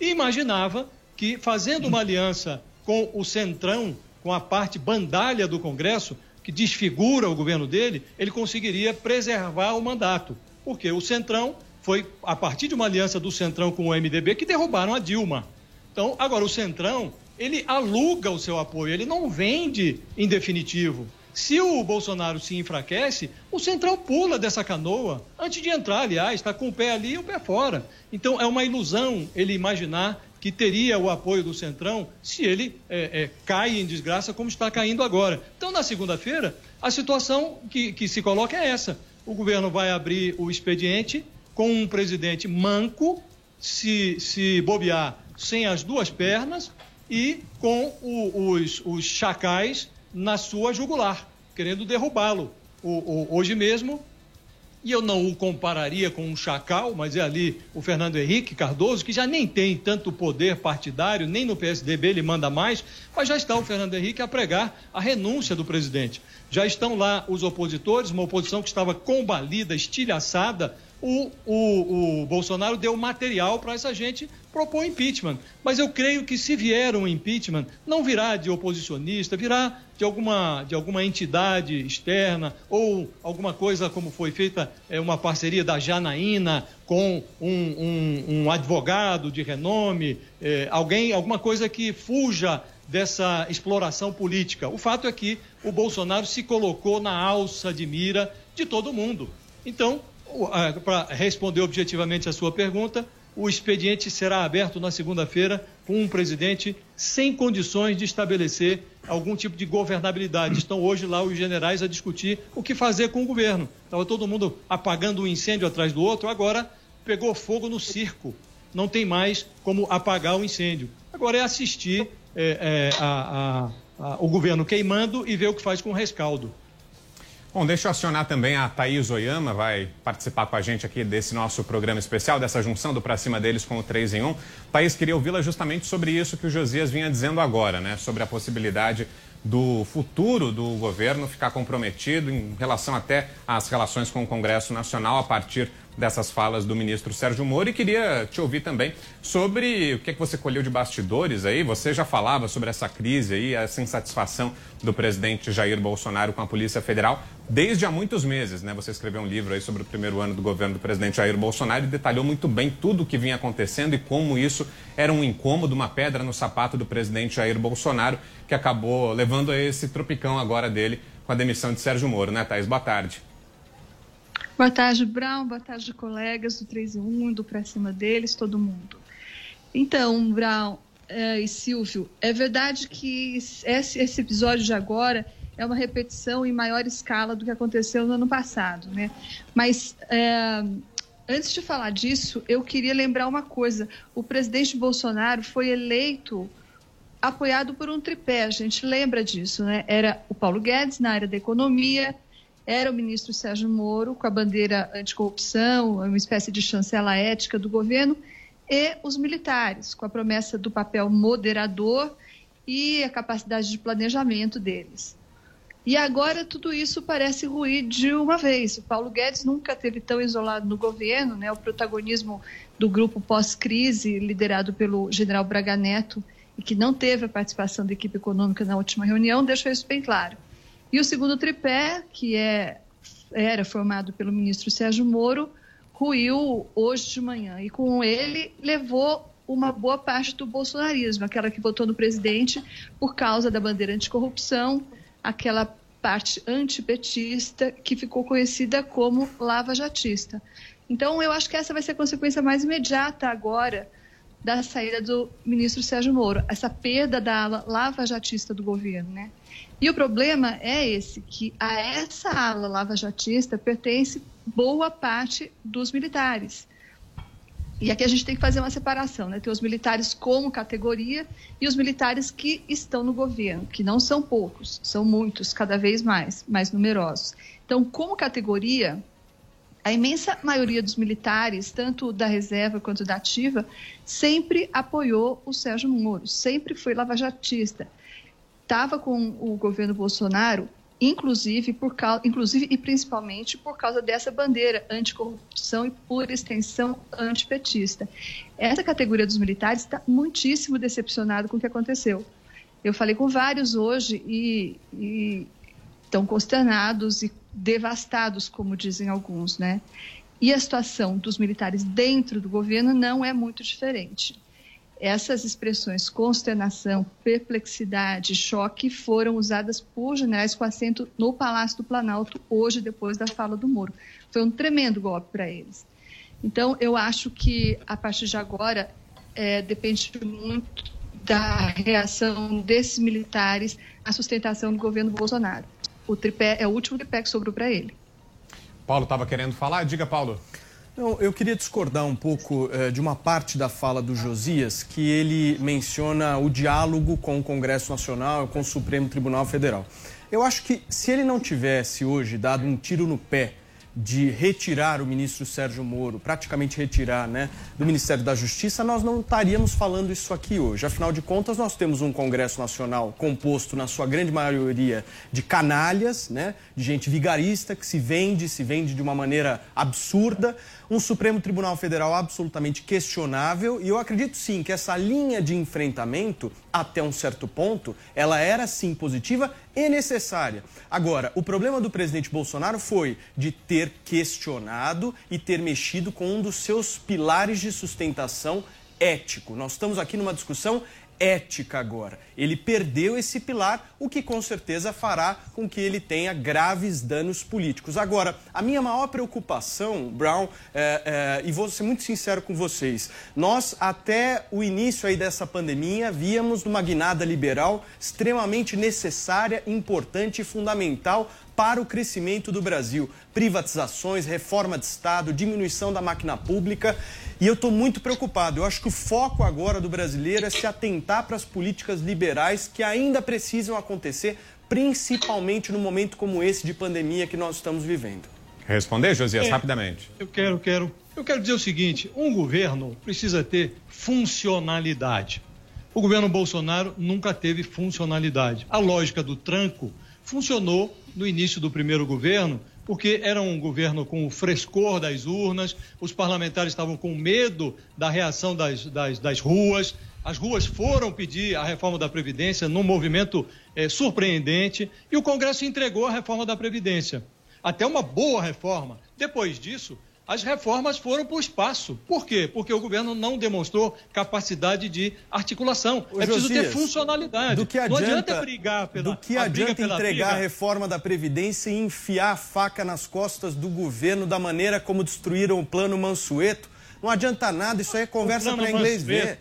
E imaginava que, fazendo uma aliança com o Centrão, com a parte bandalha do Congresso, que desfigura o governo dele, ele conseguiria preservar o mandato. Porque o Centrão foi a partir de uma aliança do Centrão com o MDB que derrubaram a Dilma. Então, agora o Centrão, ele aluga o seu apoio, ele não vende em definitivo. Se o Bolsonaro se enfraquece, o Centrão pula dessa canoa, antes de entrar, aliás, está com o pé ali e o pé fora. Então é uma ilusão ele imaginar que teria o apoio do Centrão se ele é, é, cai em desgraça como está caindo agora. Então, na segunda-feira, a situação que, que se coloca é essa. O governo vai abrir o expediente com um presidente manco, se, se bobear sem as duas pernas e com o, os, os chacais na sua jugular, querendo derrubá-lo. hoje mesmo, e eu não o compararia com um chacal, mas é ali o Fernando Henrique Cardoso, que já nem tem tanto poder partidário, nem no PSDB ele manda mais, mas já está o Fernando Henrique a pregar a renúncia do presidente. Já estão lá os opositores, uma oposição que estava combalida, estilhaçada o, o, o Bolsonaro deu material para essa gente propor impeachment. Mas eu creio que se vier um impeachment, não virá de oposicionista, virá de alguma, de alguma entidade externa ou alguma coisa como foi feita é, uma parceria da Janaína com um, um, um advogado de renome, é, alguém, alguma coisa que fuja dessa exploração política. O fato é que o Bolsonaro se colocou na alça de mira de todo mundo. Então, para responder objetivamente a sua pergunta, o expediente será aberto na segunda-feira com um presidente sem condições de estabelecer algum tipo de governabilidade. Estão hoje lá os generais a discutir o que fazer com o governo. Estava todo mundo apagando um incêndio atrás do outro, agora pegou fogo no circo. Não tem mais como apagar o incêndio. Agora é assistir é, é, a, a, a, o governo queimando e ver o que faz com o rescaldo. Bom, deixa eu acionar também a Thaís Oyama, vai participar com a gente aqui desse nosso programa especial, dessa junção do Pra Cima deles com o 3 em 1. Thaís, queria ouvi-la justamente sobre isso que o Josias vinha dizendo agora, né? Sobre a possibilidade do futuro do governo ficar comprometido em relação até às relações com o Congresso Nacional a partir dessas falas do ministro Sérgio Moro e queria te ouvir também sobre o que, é que você colheu de bastidores aí. Você já falava sobre essa crise aí, essa insatisfação do presidente Jair Bolsonaro com a Polícia Federal desde há muitos meses, né? Você escreveu um livro aí sobre o primeiro ano do governo do presidente Jair Bolsonaro e detalhou muito bem tudo o que vinha acontecendo e como isso era um incômodo, uma pedra no sapato do presidente Jair Bolsonaro, que acabou levando a esse tropicão agora dele com a demissão de Sérgio Moro, né, Thaís? Boa tarde. Boa tarde, Brown. Boa tarde, colegas do 3 e 1, do Pra Cima deles, todo mundo. Então, Brown é, e Silvio, é verdade que esse, esse, episódio de agora é uma repetição em maior escala do que aconteceu no ano passado, né? Mas é, antes de falar disso, eu queria lembrar uma coisa: o presidente Bolsonaro foi eleito apoiado por um tripé, a gente lembra disso, né? Era o Paulo Guedes na área da economia, era o ministro Sérgio Moro, com a bandeira anticorrupção, uma espécie de chancela ética do governo, e os militares, com a promessa do papel moderador e a capacidade de planejamento deles. E agora tudo isso parece ruir de uma vez. O Paulo Guedes nunca teve tão isolado no governo, né? O protagonismo do grupo pós-crise, liderado pelo general Braga Neto, e que não teve a participação da equipe econômica na última reunião, deixou isso bem claro. E o segundo tripé, que é, era formado pelo ministro Sérgio Moro, ruiu hoje de manhã. E com ele levou uma boa parte do bolsonarismo, aquela que votou no presidente por causa da bandeira anticorrupção, aquela parte antipetista que ficou conhecida como lava-jatista. Então, eu acho que essa vai ser a consequência mais imediata agora da saída do ministro Sérgio Moro, essa perda da lava-jatista do governo, né? E o problema é esse, que a essa ala lava-jatista pertence boa parte dos militares. E aqui a gente tem que fazer uma separação, né? Tem os militares como categoria e os militares que estão no governo, que não são poucos, são muitos, cada vez mais, mais numerosos. Então, como categoria, a imensa maioria dos militares, tanto da reserva quanto da ativa, sempre apoiou o Sérgio Moro, sempre foi lavajatista estava com o governo Bolsonaro, inclusive, por causa, inclusive e principalmente por causa dessa bandeira anticorrupção e, por extensão, antipetista. Essa categoria dos militares está muitíssimo decepcionada com o que aconteceu. Eu falei com vários hoje e, e estão consternados e devastados, como dizem alguns, né? E a situação dos militares dentro do governo não é muito diferente. Essas expressões consternação, perplexidade, choque foram usadas por generais com assento no Palácio do Planalto hoje, depois da fala do Moro. Foi um tremendo golpe para eles. Então, eu acho que a partir de agora é, depende muito da reação desses militares à sustentação do governo Bolsonaro. O tripé é o último tripé que sobrou para ele. Paulo estava querendo falar? Diga, Paulo. Não, eu queria discordar um pouco eh, de uma parte da fala do Josias, que ele menciona o diálogo com o Congresso Nacional com o Supremo Tribunal Federal. Eu acho que se ele não tivesse hoje dado um tiro no pé de retirar o ministro Sérgio Moro, praticamente retirar né, do Ministério da Justiça, nós não estaríamos falando isso aqui hoje. Afinal de contas, nós temos um Congresso Nacional composto, na sua grande maioria, de canalhas, né, de gente vigarista que se vende, se vende de uma maneira absurda um Supremo Tribunal Federal absolutamente questionável e eu acredito sim que essa linha de enfrentamento, até um certo ponto, ela era sim positiva e necessária. Agora, o problema do presidente Bolsonaro foi de ter questionado e ter mexido com um dos seus pilares de sustentação ético. Nós estamos aqui numa discussão ética agora. Ele perdeu esse pilar, o que com certeza fará com que ele tenha graves danos políticos. Agora, a minha maior preocupação, Brown, é, é, e vou ser muito sincero com vocês, nós até o início aí dessa pandemia víamos uma guinada liberal extremamente necessária, importante e fundamental para o crescimento do Brasil. Privatizações, reforma de Estado, diminuição da máquina pública. E eu estou muito preocupado. Eu acho que o foco agora do brasileiro é se atentar para as políticas liberais que ainda precisam acontecer, principalmente no momento como esse de pandemia que nós estamos vivendo. Responder, Josias, É. rapidamente. Eu quero, quero. Eu quero dizer o seguinte: um governo precisa ter funcionalidade. O governo Bolsonaro nunca teve funcionalidade. A lógica do tranco funcionou no início do primeiro governo, porque era um governo com o frescor das urnas, os parlamentares estavam com medo da reação das, das, das ruas. As ruas foram pedir a reforma da Previdência num movimento eh, surpreendente e o Congresso entregou a reforma da Previdência. Até uma boa reforma. Depois disso, as reformas foram para o espaço. Por quê? Porque o governo não demonstrou capacidade de articulação. Ô, é preciso ter funcionalidade. Do que não adianta, adianta brigar pela do que a adianta pela entregar briga. a reforma da Previdência e enfiar a faca nas costas do governo da maneira como destruíram o plano Mansueto? Não adianta nada, isso aí é conversa para inglês Mansueto- ver.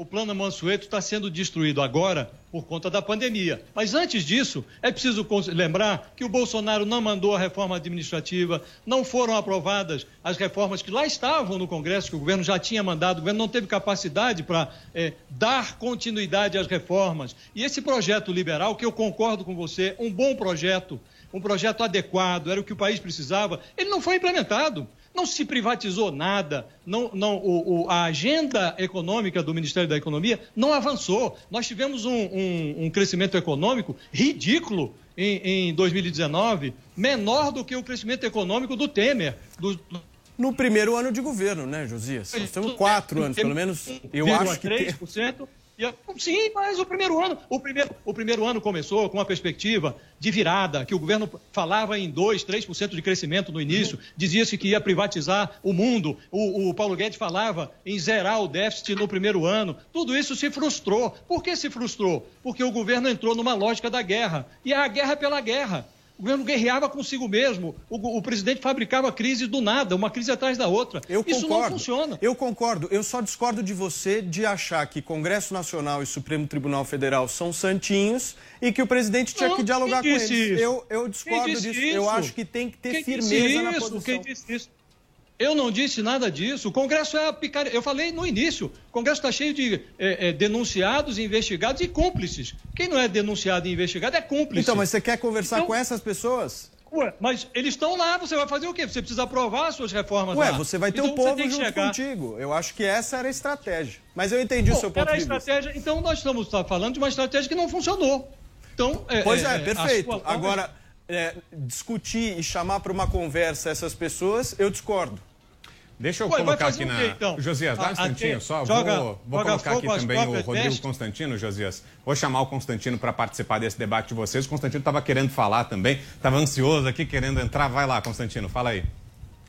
O plano Mansueto está sendo destruído agora por conta da pandemia. Mas antes disso, é preciso lembrar que o Bolsonaro não mandou a reforma administrativa, não foram aprovadas as reformas que lá estavam no Congresso, que o governo já tinha mandado, o governo não teve capacidade para eh, dar continuidade às reformas. E esse projeto liberal, que eu concordo com você, um bom projeto, um projeto adequado, era o que o país precisava, ele não foi implementado. Não se privatizou nada, não, não, o, o- a agenda econômica do Ministério da Economia não avançou. Nós tivemos um, um- um crescimento econômico ridículo em, em 2019, menor do que o crescimento econômico do Temer. Do, do- No primeiro ano de governo, né, Josias? Nós temos quatro anos, pelo menos eu acho que... tem- 3%. E a- Sim, mas o primeiro ano, o primeiro, o primeiro ano começou com uma perspectiva de virada, que o governo falava em 2, 3% de crescimento no início, dizia-se que ia privatizar o mundo. O, o Paulo Guedes falava em zerar o déficit no primeiro ano. Tudo isso se frustrou. Por que se frustrou? Porque o governo entrou numa lógica da guerra. E é a guerra pela guerra. O governo guerreava consigo mesmo. O, o presidente fabricava crises do nada, uma crise atrás da outra. Eu Isso concordo. não funciona. Eu concordo. Eu só discordo de você de achar que Congresso Nacional e Supremo Tribunal Federal são santinhos e que o presidente tinha Não, que dialogar com eles. isso? Eu, eu discordo disso. Eu isso? acho que tem que ter Quem firmeza na posição. Quem disse isso? Eu não disse nada disso. O Congresso é a picaria. Eu falei no início. O Congresso está cheio de eh, eh, denunciados, investigados e cúmplices. Quem não é denunciado e investigado é cúmplice. Então, mas você quer conversar Então- com essas pessoas? Ué, mas eles estão lá, você vai fazer o quê? Você precisa aprovar as suas reformas Ué, lá. você vai ter Então o povo junto chegar... contigo. Eu acho que essa era a estratégia. Mas eu entendi o Bom, seu ponto era a de vista. estratégia. Então nós estamos tá, falando de uma estratégia que não funcionou. Então, é, Pois é, é, perfeito. sua forma- Agora, é, discutir e chamar para uma conversa essas pessoas, eu discordo. Deixa eu vai colocar aqui na. quê, então? Josias, dá um instantinho só. joga- vou vou joga colocar aqui também o Rodrigo vestes. Constantino, Josias. Vou chamar o Constantino para participar desse debate de vocês. O Constantino estava querendo falar também, estava ansioso aqui, querendo entrar. Vai lá, Constantino, fala aí.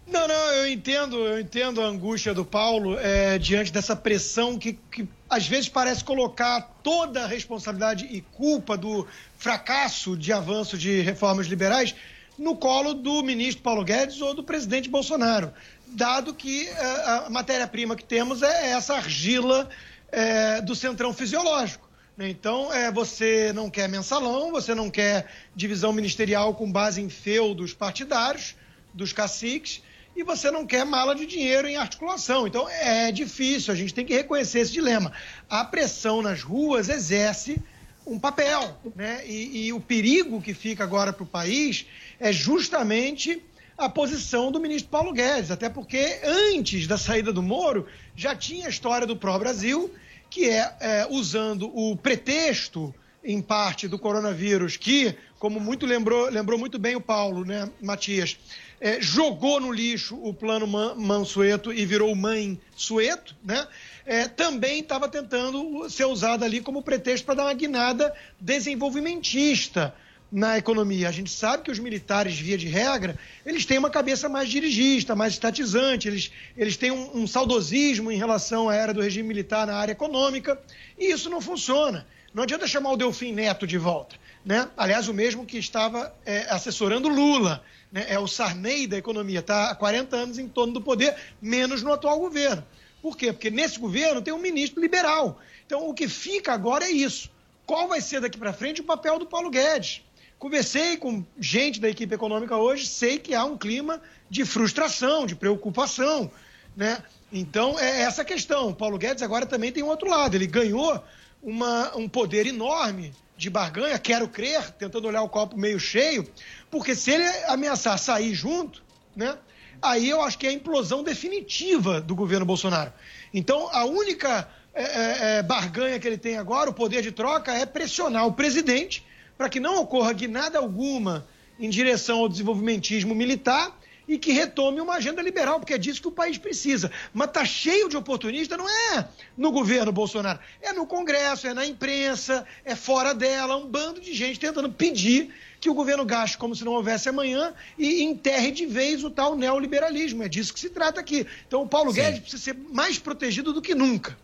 Não, não, eu entendo, eu entendo a angústia do Paulo é, diante dessa pressão que, que às vezes parece colocar toda a responsabilidade e culpa do fracasso de avanço de reformas liberais no colo do ministro Paulo Guedes ou do presidente Bolsonaro, dado que é, a matéria-prima que temos é essa argila é, do centrão fisiológico. né? Então, é, você não quer mensalão, você não quer divisão ministerial com base em feudos partidários dos caciques e você não quer mala de dinheiro em articulação. Então é difícil, a gente tem que reconhecer esse dilema. A pressão nas ruas exerce um papel, né? E, e o perigo que fica agora para o país é justamente a posição do ministro Paulo Guedes, até porque antes da saída do Moro já tinha a história do Pró Brasil, que é, é, usando o pretexto em parte do coronavírus, que, como muito lembrou, lembrou muito bem o Paulo, né, Matias, é, jogou no lixo o plano Man- Mansueto e virou Mãe Sueto, né? É, também estava tentando ser usado ali como pretexto para dar uma guinada desenvolvimentista na economia. A gente sabe que os militares, via de regra, eles têm uma cabeça mais dirigista, mais estatizante, eles, eles têm um, um saudosismo em relação à era do regime militar na área econômica, e isso não funciona. Não adianta chamar o Delfim Neto de volta. Né? Aliás, o mesmo que estava é, assessorando Lula. Né? É o Sarney da economia, está há 40 anos em torno do poder, menos no atual governo. Por quê? Porque nesse governo tem um ministro liberal. Então, o que fica agora é isso. Qual vai ser daqui para frente o papel do Paulo Guedes? Conversei com gente da equipe econômica hoje, sei que há um clima de frustração, de preocupação. Né? Então, é essa questão. O Paulo Guedes agora também tem um outro lado. Ele ganhou uma, um poder enorme de barganha, quero crer, tentando olhar o copo meio cheio, porque se ele ameaçar sair junto, né, aí eu acho que é a implosão definitiva do governo Bolsonaro. Então, a única é, é, é barganha que ele tem agora, o poder de troca, é pressionar o presidente para que não ocorra guinada alguma em direção ao desenvolvimentismo militar e que retome uma agenda liberal, porque é disso que o país precisa. Mas está cheio de oportunista, não é no governo Bolsonaro, é no Congresso, é na imprensa, é fora dela, um bando de gente tentando pedir que o governo gaste como se não houvesse amanhã e enterre de vez o tal neoliberalismo. É disso que se trata aqui. Então o Paulo Sim. Guedes precisa ser mais protegido do que nunca.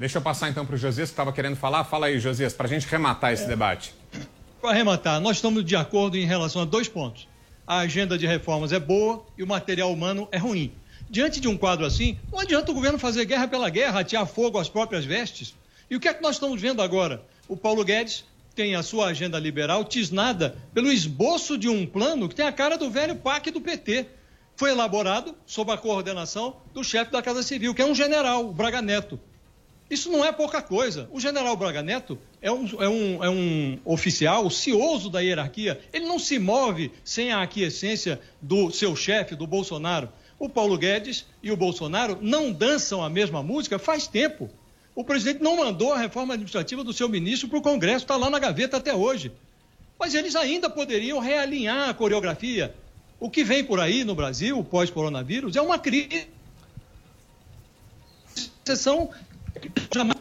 Deixa eu passar então para o Josias que estava querendo falar. Fala aí, Josias, para a gente rematar esse é. debate. Para arrematar, nós estamos de acordo em relação a dois pontos a agenda de reformas é boa e o material humano é ruim. Diante de um quadro assim, não adianta o governo fazer guerra pela guerra, atear fogo às próprias vestes. E o que é que nós estamos vendo agora? O Paulo Guedes tem a sua agenda liberal tisnada pelo esboço de um plano que tem a cara do velho PAC do PT. Foi elaborado sob a coordenação do chefe da Casa Civil, que é um general, o Braga Neto. Isso não é pouca coisa. O general Braga Neto é um, é um, é um oficial cioso da hierarquia. Ele não se move sem a aquiescência do seu chefe, do Bolsonaro. O Paulo Guedes e o Bolsonaro não dançam a mesma música faz tempo. O presidente não mandou a reforma administrativa do seu ministro para o Congresso, está lá na gaveta até hoje. Mas eles ainda poderiam realinhar a coreografia. O que vem por aí no Brasil, pós-coronavírus, é uma crise. Sessão Jamais.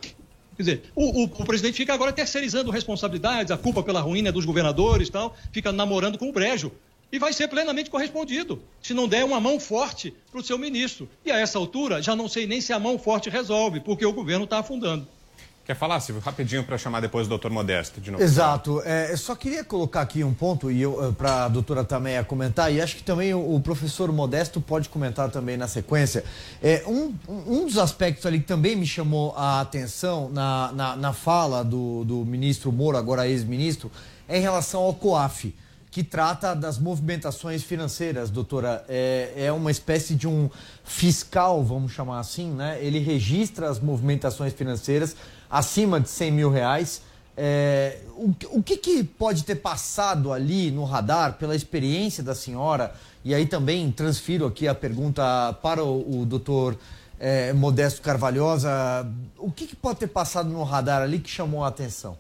Quer dizer, o, o, o, presidente fica agora terceirizando responsabilidades, a culpa pela ruína dos governadores e tal, fica namorando com o brejo. E vai ser plenamente correspondido, se não der uma mão forte para o seu ministro. E a essa altura, já não sei nem se a mão forte resolve, porque o governo está afundando. Quer falar, Silvio, rapidinho para chamar depois o doutor Modesto de novo? Exato. É, só queria colocar aqui um ponto e eh, para a doutora Tameia comentar, e acho que também o, o, professor Modesto pode comentar também na sequência. É, um, um dos aspectos ali que também me chamou a atenção na, na, na fala do, do ministro Moro, agora ex-ministro, é em relação ao COAF que trata das movimentações financeiras, doutora. É, é uma espécie de um fiscal, vamos chamar assim, né? Ele registra as movimentações financeiras acima de 100 mil reais. É, o, o que, que, pode ter passado ali no radar pela experiência da senhora? E aí também transfiro aqui a pergunta para o, o doutor é, Modesto Carvalhosa. O que, que pode ter passado no radar ali que chamou a atenção?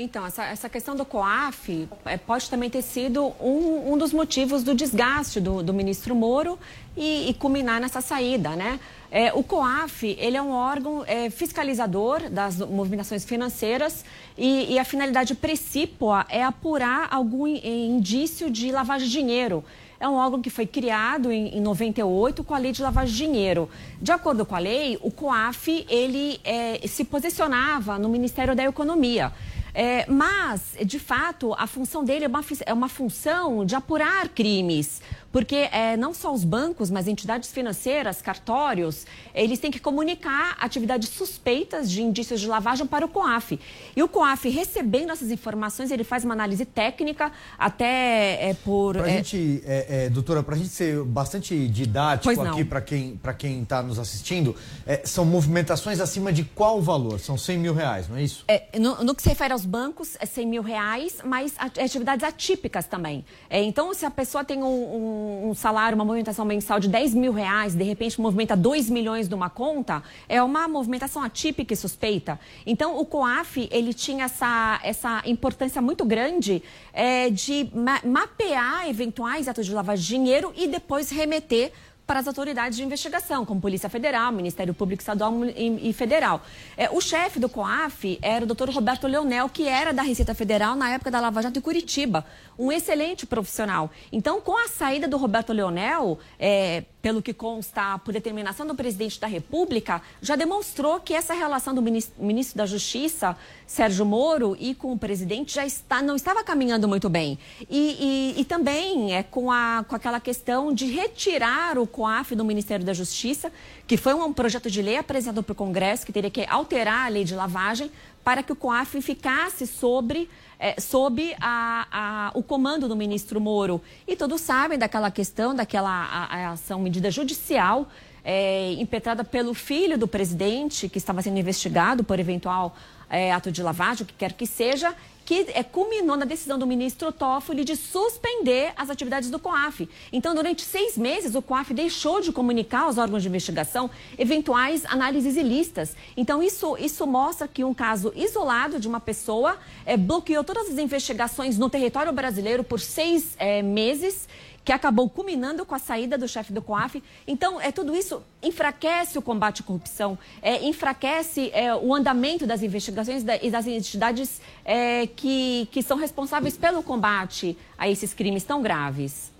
Então, essa, essa questão do COAF é, pode também ter sido um, um dos motivos do desgaste do, do ministro Moro e, e, culminar nessa saída, né? É, o COAF, ele é um órgão é, fiscalizador das movimentações financeiras e, e a finalidade precípua é apurar algum indício de lavagem de dinheiro é um órgão que foi criado em, em 98 com a lei de lavagem de dinheiro. De acordo com a lei, o COAF ele é, se posicionava no Ministério da Economia. É, mas, de fato, a função dele é uma, é uma função de apurar crimes. Porque é, não só os bancos, mas entidades financeiras, cartórios, eles têm que comunicar atividades suspeitas de indícios de lavagem para o COAF. E o COAF, recebendo essas informações, ele faz uma análise técnica, até é, por. Para a é... gente, é, é, doutora, para a gente ser bastante didático aqui para quem está nos assistindo, é, são movimentações acima de qual valor? São 100 mil reais, não é isso? No, no, que se refere aos bancos, é 100 mil reais, mas atividades atípicas também. então, se a pessoa tem um, um um, salário, uma movimentação mensal de 10 mil reais, de repente movimenta 2 milhões numa conta, é uma movimentação atípica e suspeita. Então, o COAF, ele tinha essa, essa importância muito grande é, de ma mapear eventuais atos de lavagem de dinheiro e depois remeter para as autoridades de investigação, como Polícia Federal, Ministério Público Estadual e, Federal. É, o chefe do COAF era o doutor Roberto Leonel, que era da Receita Federal na época da Lava Jato em Curitiba. Um excelente profissional. Então, com a saída do Roberto Leonel, é, pelo que consta por determinação do presidente da República, já demonstrou que essa relação do ministro da Justiça, Sérgio Moro, e com o presidente já está, não estava caminhando muito bem. E, e, e também é com, a, com aquela questão de retirar o COAF do Ministério da Justiça, que foi um projeto de lei apresentado para o Congresso, que teria que alterar a lei de lavagem para que o COAF ficasse sobre é, sob a, a, o comando do ministro Moro. E todos sabem daquela questão, daquela a, ação, medida judicial é, impetrada pelo filho do presidente, que estava sendo investigado por eventual é, ato de lavagem, o que quer que seja, que é, culminou na decisão do ministro Toffoli de suspender as atividades do COAF. Então, durante seis meses, o COAF deixou de comunicar aos órgãos de investigação eventuais análises ilícitas. Então, isso, isso mostra que um caso isolado de uma pessoa é, bloqueou todas as investigações no território brasileiro por seis é, meses que acabou culminando com a saída do chefe do COAF. Então, é, tudo isso enfraquece o combate à corrupção, é, enfraquece é, o andamento das investigações da, e das entidades é, que, que são responsáveis pelo combate a esses crimes tão graves.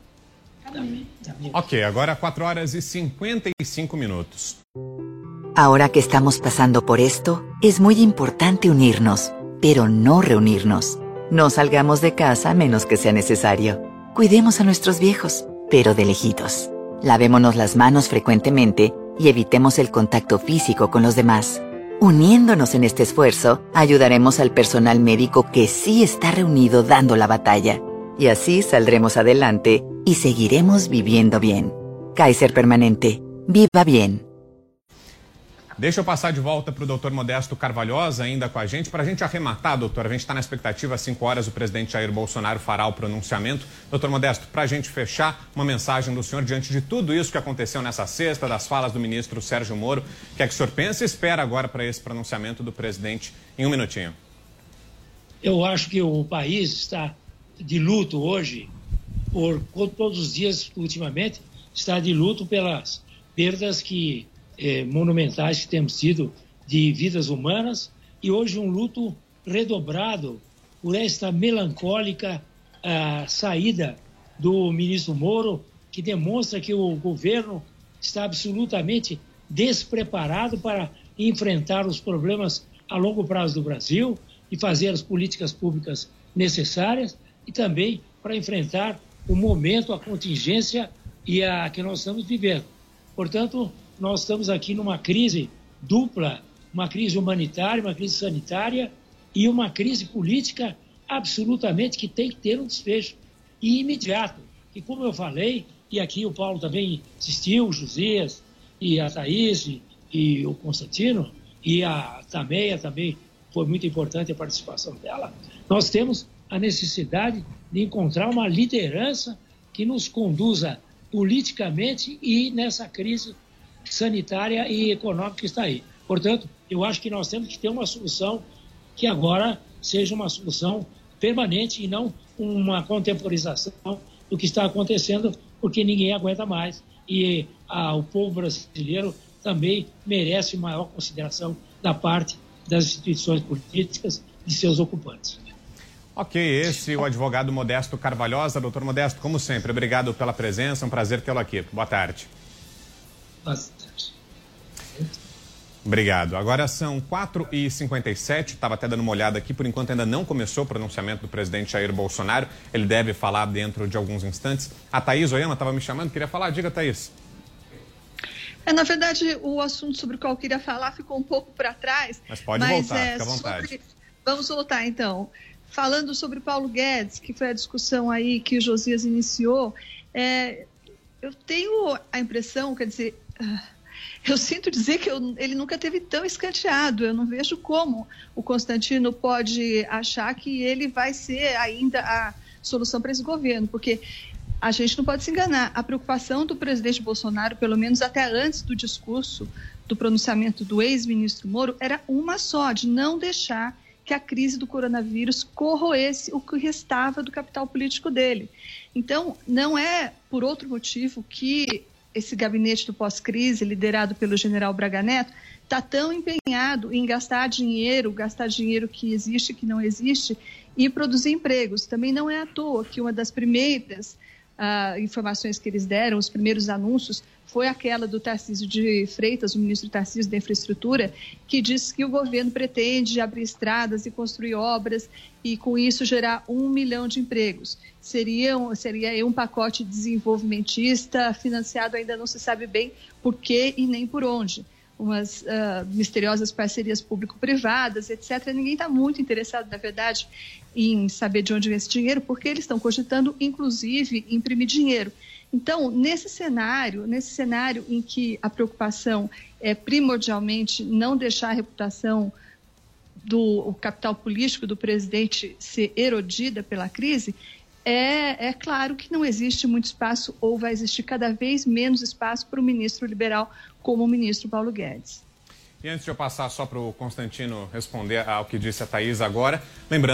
Ok, agora 4 horas e 55 minutos. Ahora que estamos pasando por esto, es muy importante unirnos, pero no reunirnos. No salgamos de casa a menos que sea necesario. Cuidemos a nuestros viejos, pero de lejitos. Lavémonos las manos frecuentemente y evitemos el contacto físico con los demás. Uniéndonos en este esfuerzo, ayudaremos al personal médico que sí está reunido dando la batalla. Y así saldremos adelante y seguiremos viviendo bien. Kaiser Permanente. Viva bien. Deixa eu passar de volta para o doutor Modesto Carvalhosa, ainda com a gente. Para a gente arrematar, doutor, a gente está na expectativa, às 5 horas, o presidente Jair Bolsonaro fará o pronunciamento. Doutor Modesto, para a gente fechar, uma mensagem do senhor diante de tudo isso que aconteceu nessa sexta, das falas do ministro Sérgio Moro. O que é que o senhor pensa e espera agora para esse pronunciamento do presidente em um minutinho? Eu acho que o país está de luto hoje, por todos os dias ultimamente, está de luto pelas perdas que eh, monumentais que temos tido de vidas humanas e hoje um luto redobrado por esta melancólica ah, saída do ministro Moro, que demonstra que o governo está absolutamente despreparado para enfrentar os problemas a longo prazo do Brasil e fazer as políticas públicas necessárias e também para enfrentar o momento, a contingência e a que nós estamos vivendo. Portanto, nós estamos aqui numa crise dupla, uma crise humanitária, uma crise sanitária e uma crise política absolutamente que tem que ter um desfecho e imediato. E como eu falei, e aqui o Paulo também insistiu, o Josias e a Thaís e, e o Constantino e a Tameia também foi muito importante a participação dela. Nós temos a necessidade de encontrar uma liderança que nos conduza politicamente e nessa crise sanitária e econômica que está aí. Portanto, eu acho que nós temos que ter uma solução que agora seja uma solução permanente e não uma contemporização do que está acontecendo, porque ninguém aguenta mais. E ah, o povo brasileiro também merece maior consideração da parte das instituições políticas e seus ocupantes. Ok, esse é o advogado Modesto Carvalhosa. Doutor Modesto, como sempre, obrigado pela presença, um prazer tê-lo aqui. Boa tarde. Obrigado. Agora são 4h57, estava até dando uma olhada aqui, por enquanto ainda não começou o pronunciamento do presidente Jair Bolsonaro. Ele deve falar dentro de alguns instantes. A Thaís Oyama estava me chamando, queria falar. Diga, Thaís. É, na verdade, o assunto sobre o qual eu queria falar ficou um pouco para trás. Mas pode mas voltar, é, fica à vontade. Sobre... Vamos voltar, então. Falando sobre Paulo Guedes, que foi a discussão aí que o Josias iniciou, é, eu tenho a impressão, quer dizer, eu sinto dizer que eu, ele nunca teve tão escanteado. Eu não vejo como o Constantino pode achar que ele vai ser ainda a solução para esse governo, porque a gente não pode se enganar. A preocupação do presidente Bolsonaro, pelo menos até antes do discurso do pronunciamento do ex-ministro Moro, era uma só, de não deixar que a crise do coronavírus corroesse o que restava do capital político dele. Então, não é por outro motivo que esse gabinete do pós-crise, liderado pelo general Braga Neto, está tão empenhado em gastar dinheiro, gastar dinheiro que existe, que não existe, e produzir empregos. Também não é à toa que uma das primeiras uh, informações que eles deram, os primeiros anúncios, foi aquela do Tarcísio de Freitas, o ministro Tarcísio da Infraestrutura, que disse que o governo pretende abrir estradas e construir obras e, com isso, gerar um milhão de empregos. Seria, seria um pacote desenvolvimentista financiado, ainda não se sabe bem por quê e nem por onde umas uh, misteriosas parcerias público-privadas, etc. Ninguém está muito interessado, na verdade, em saber de onde vem esse dinheiro, porque eles estão cogitando, inclusive, imprimir dinheiro. Então, nesse cenário, nesse cenário em que a preocupação é primordialmente não deixar a reputação do capital político do presidente ser erodida pela crise, é, é, claro que não existe muito espaço ou vai existir cada vez menos espaço para o ministro liberal como o ministro Paulo Guedes. E antes de eu passar só para o Constantino responder ao que disse a Thaís agora, lembrando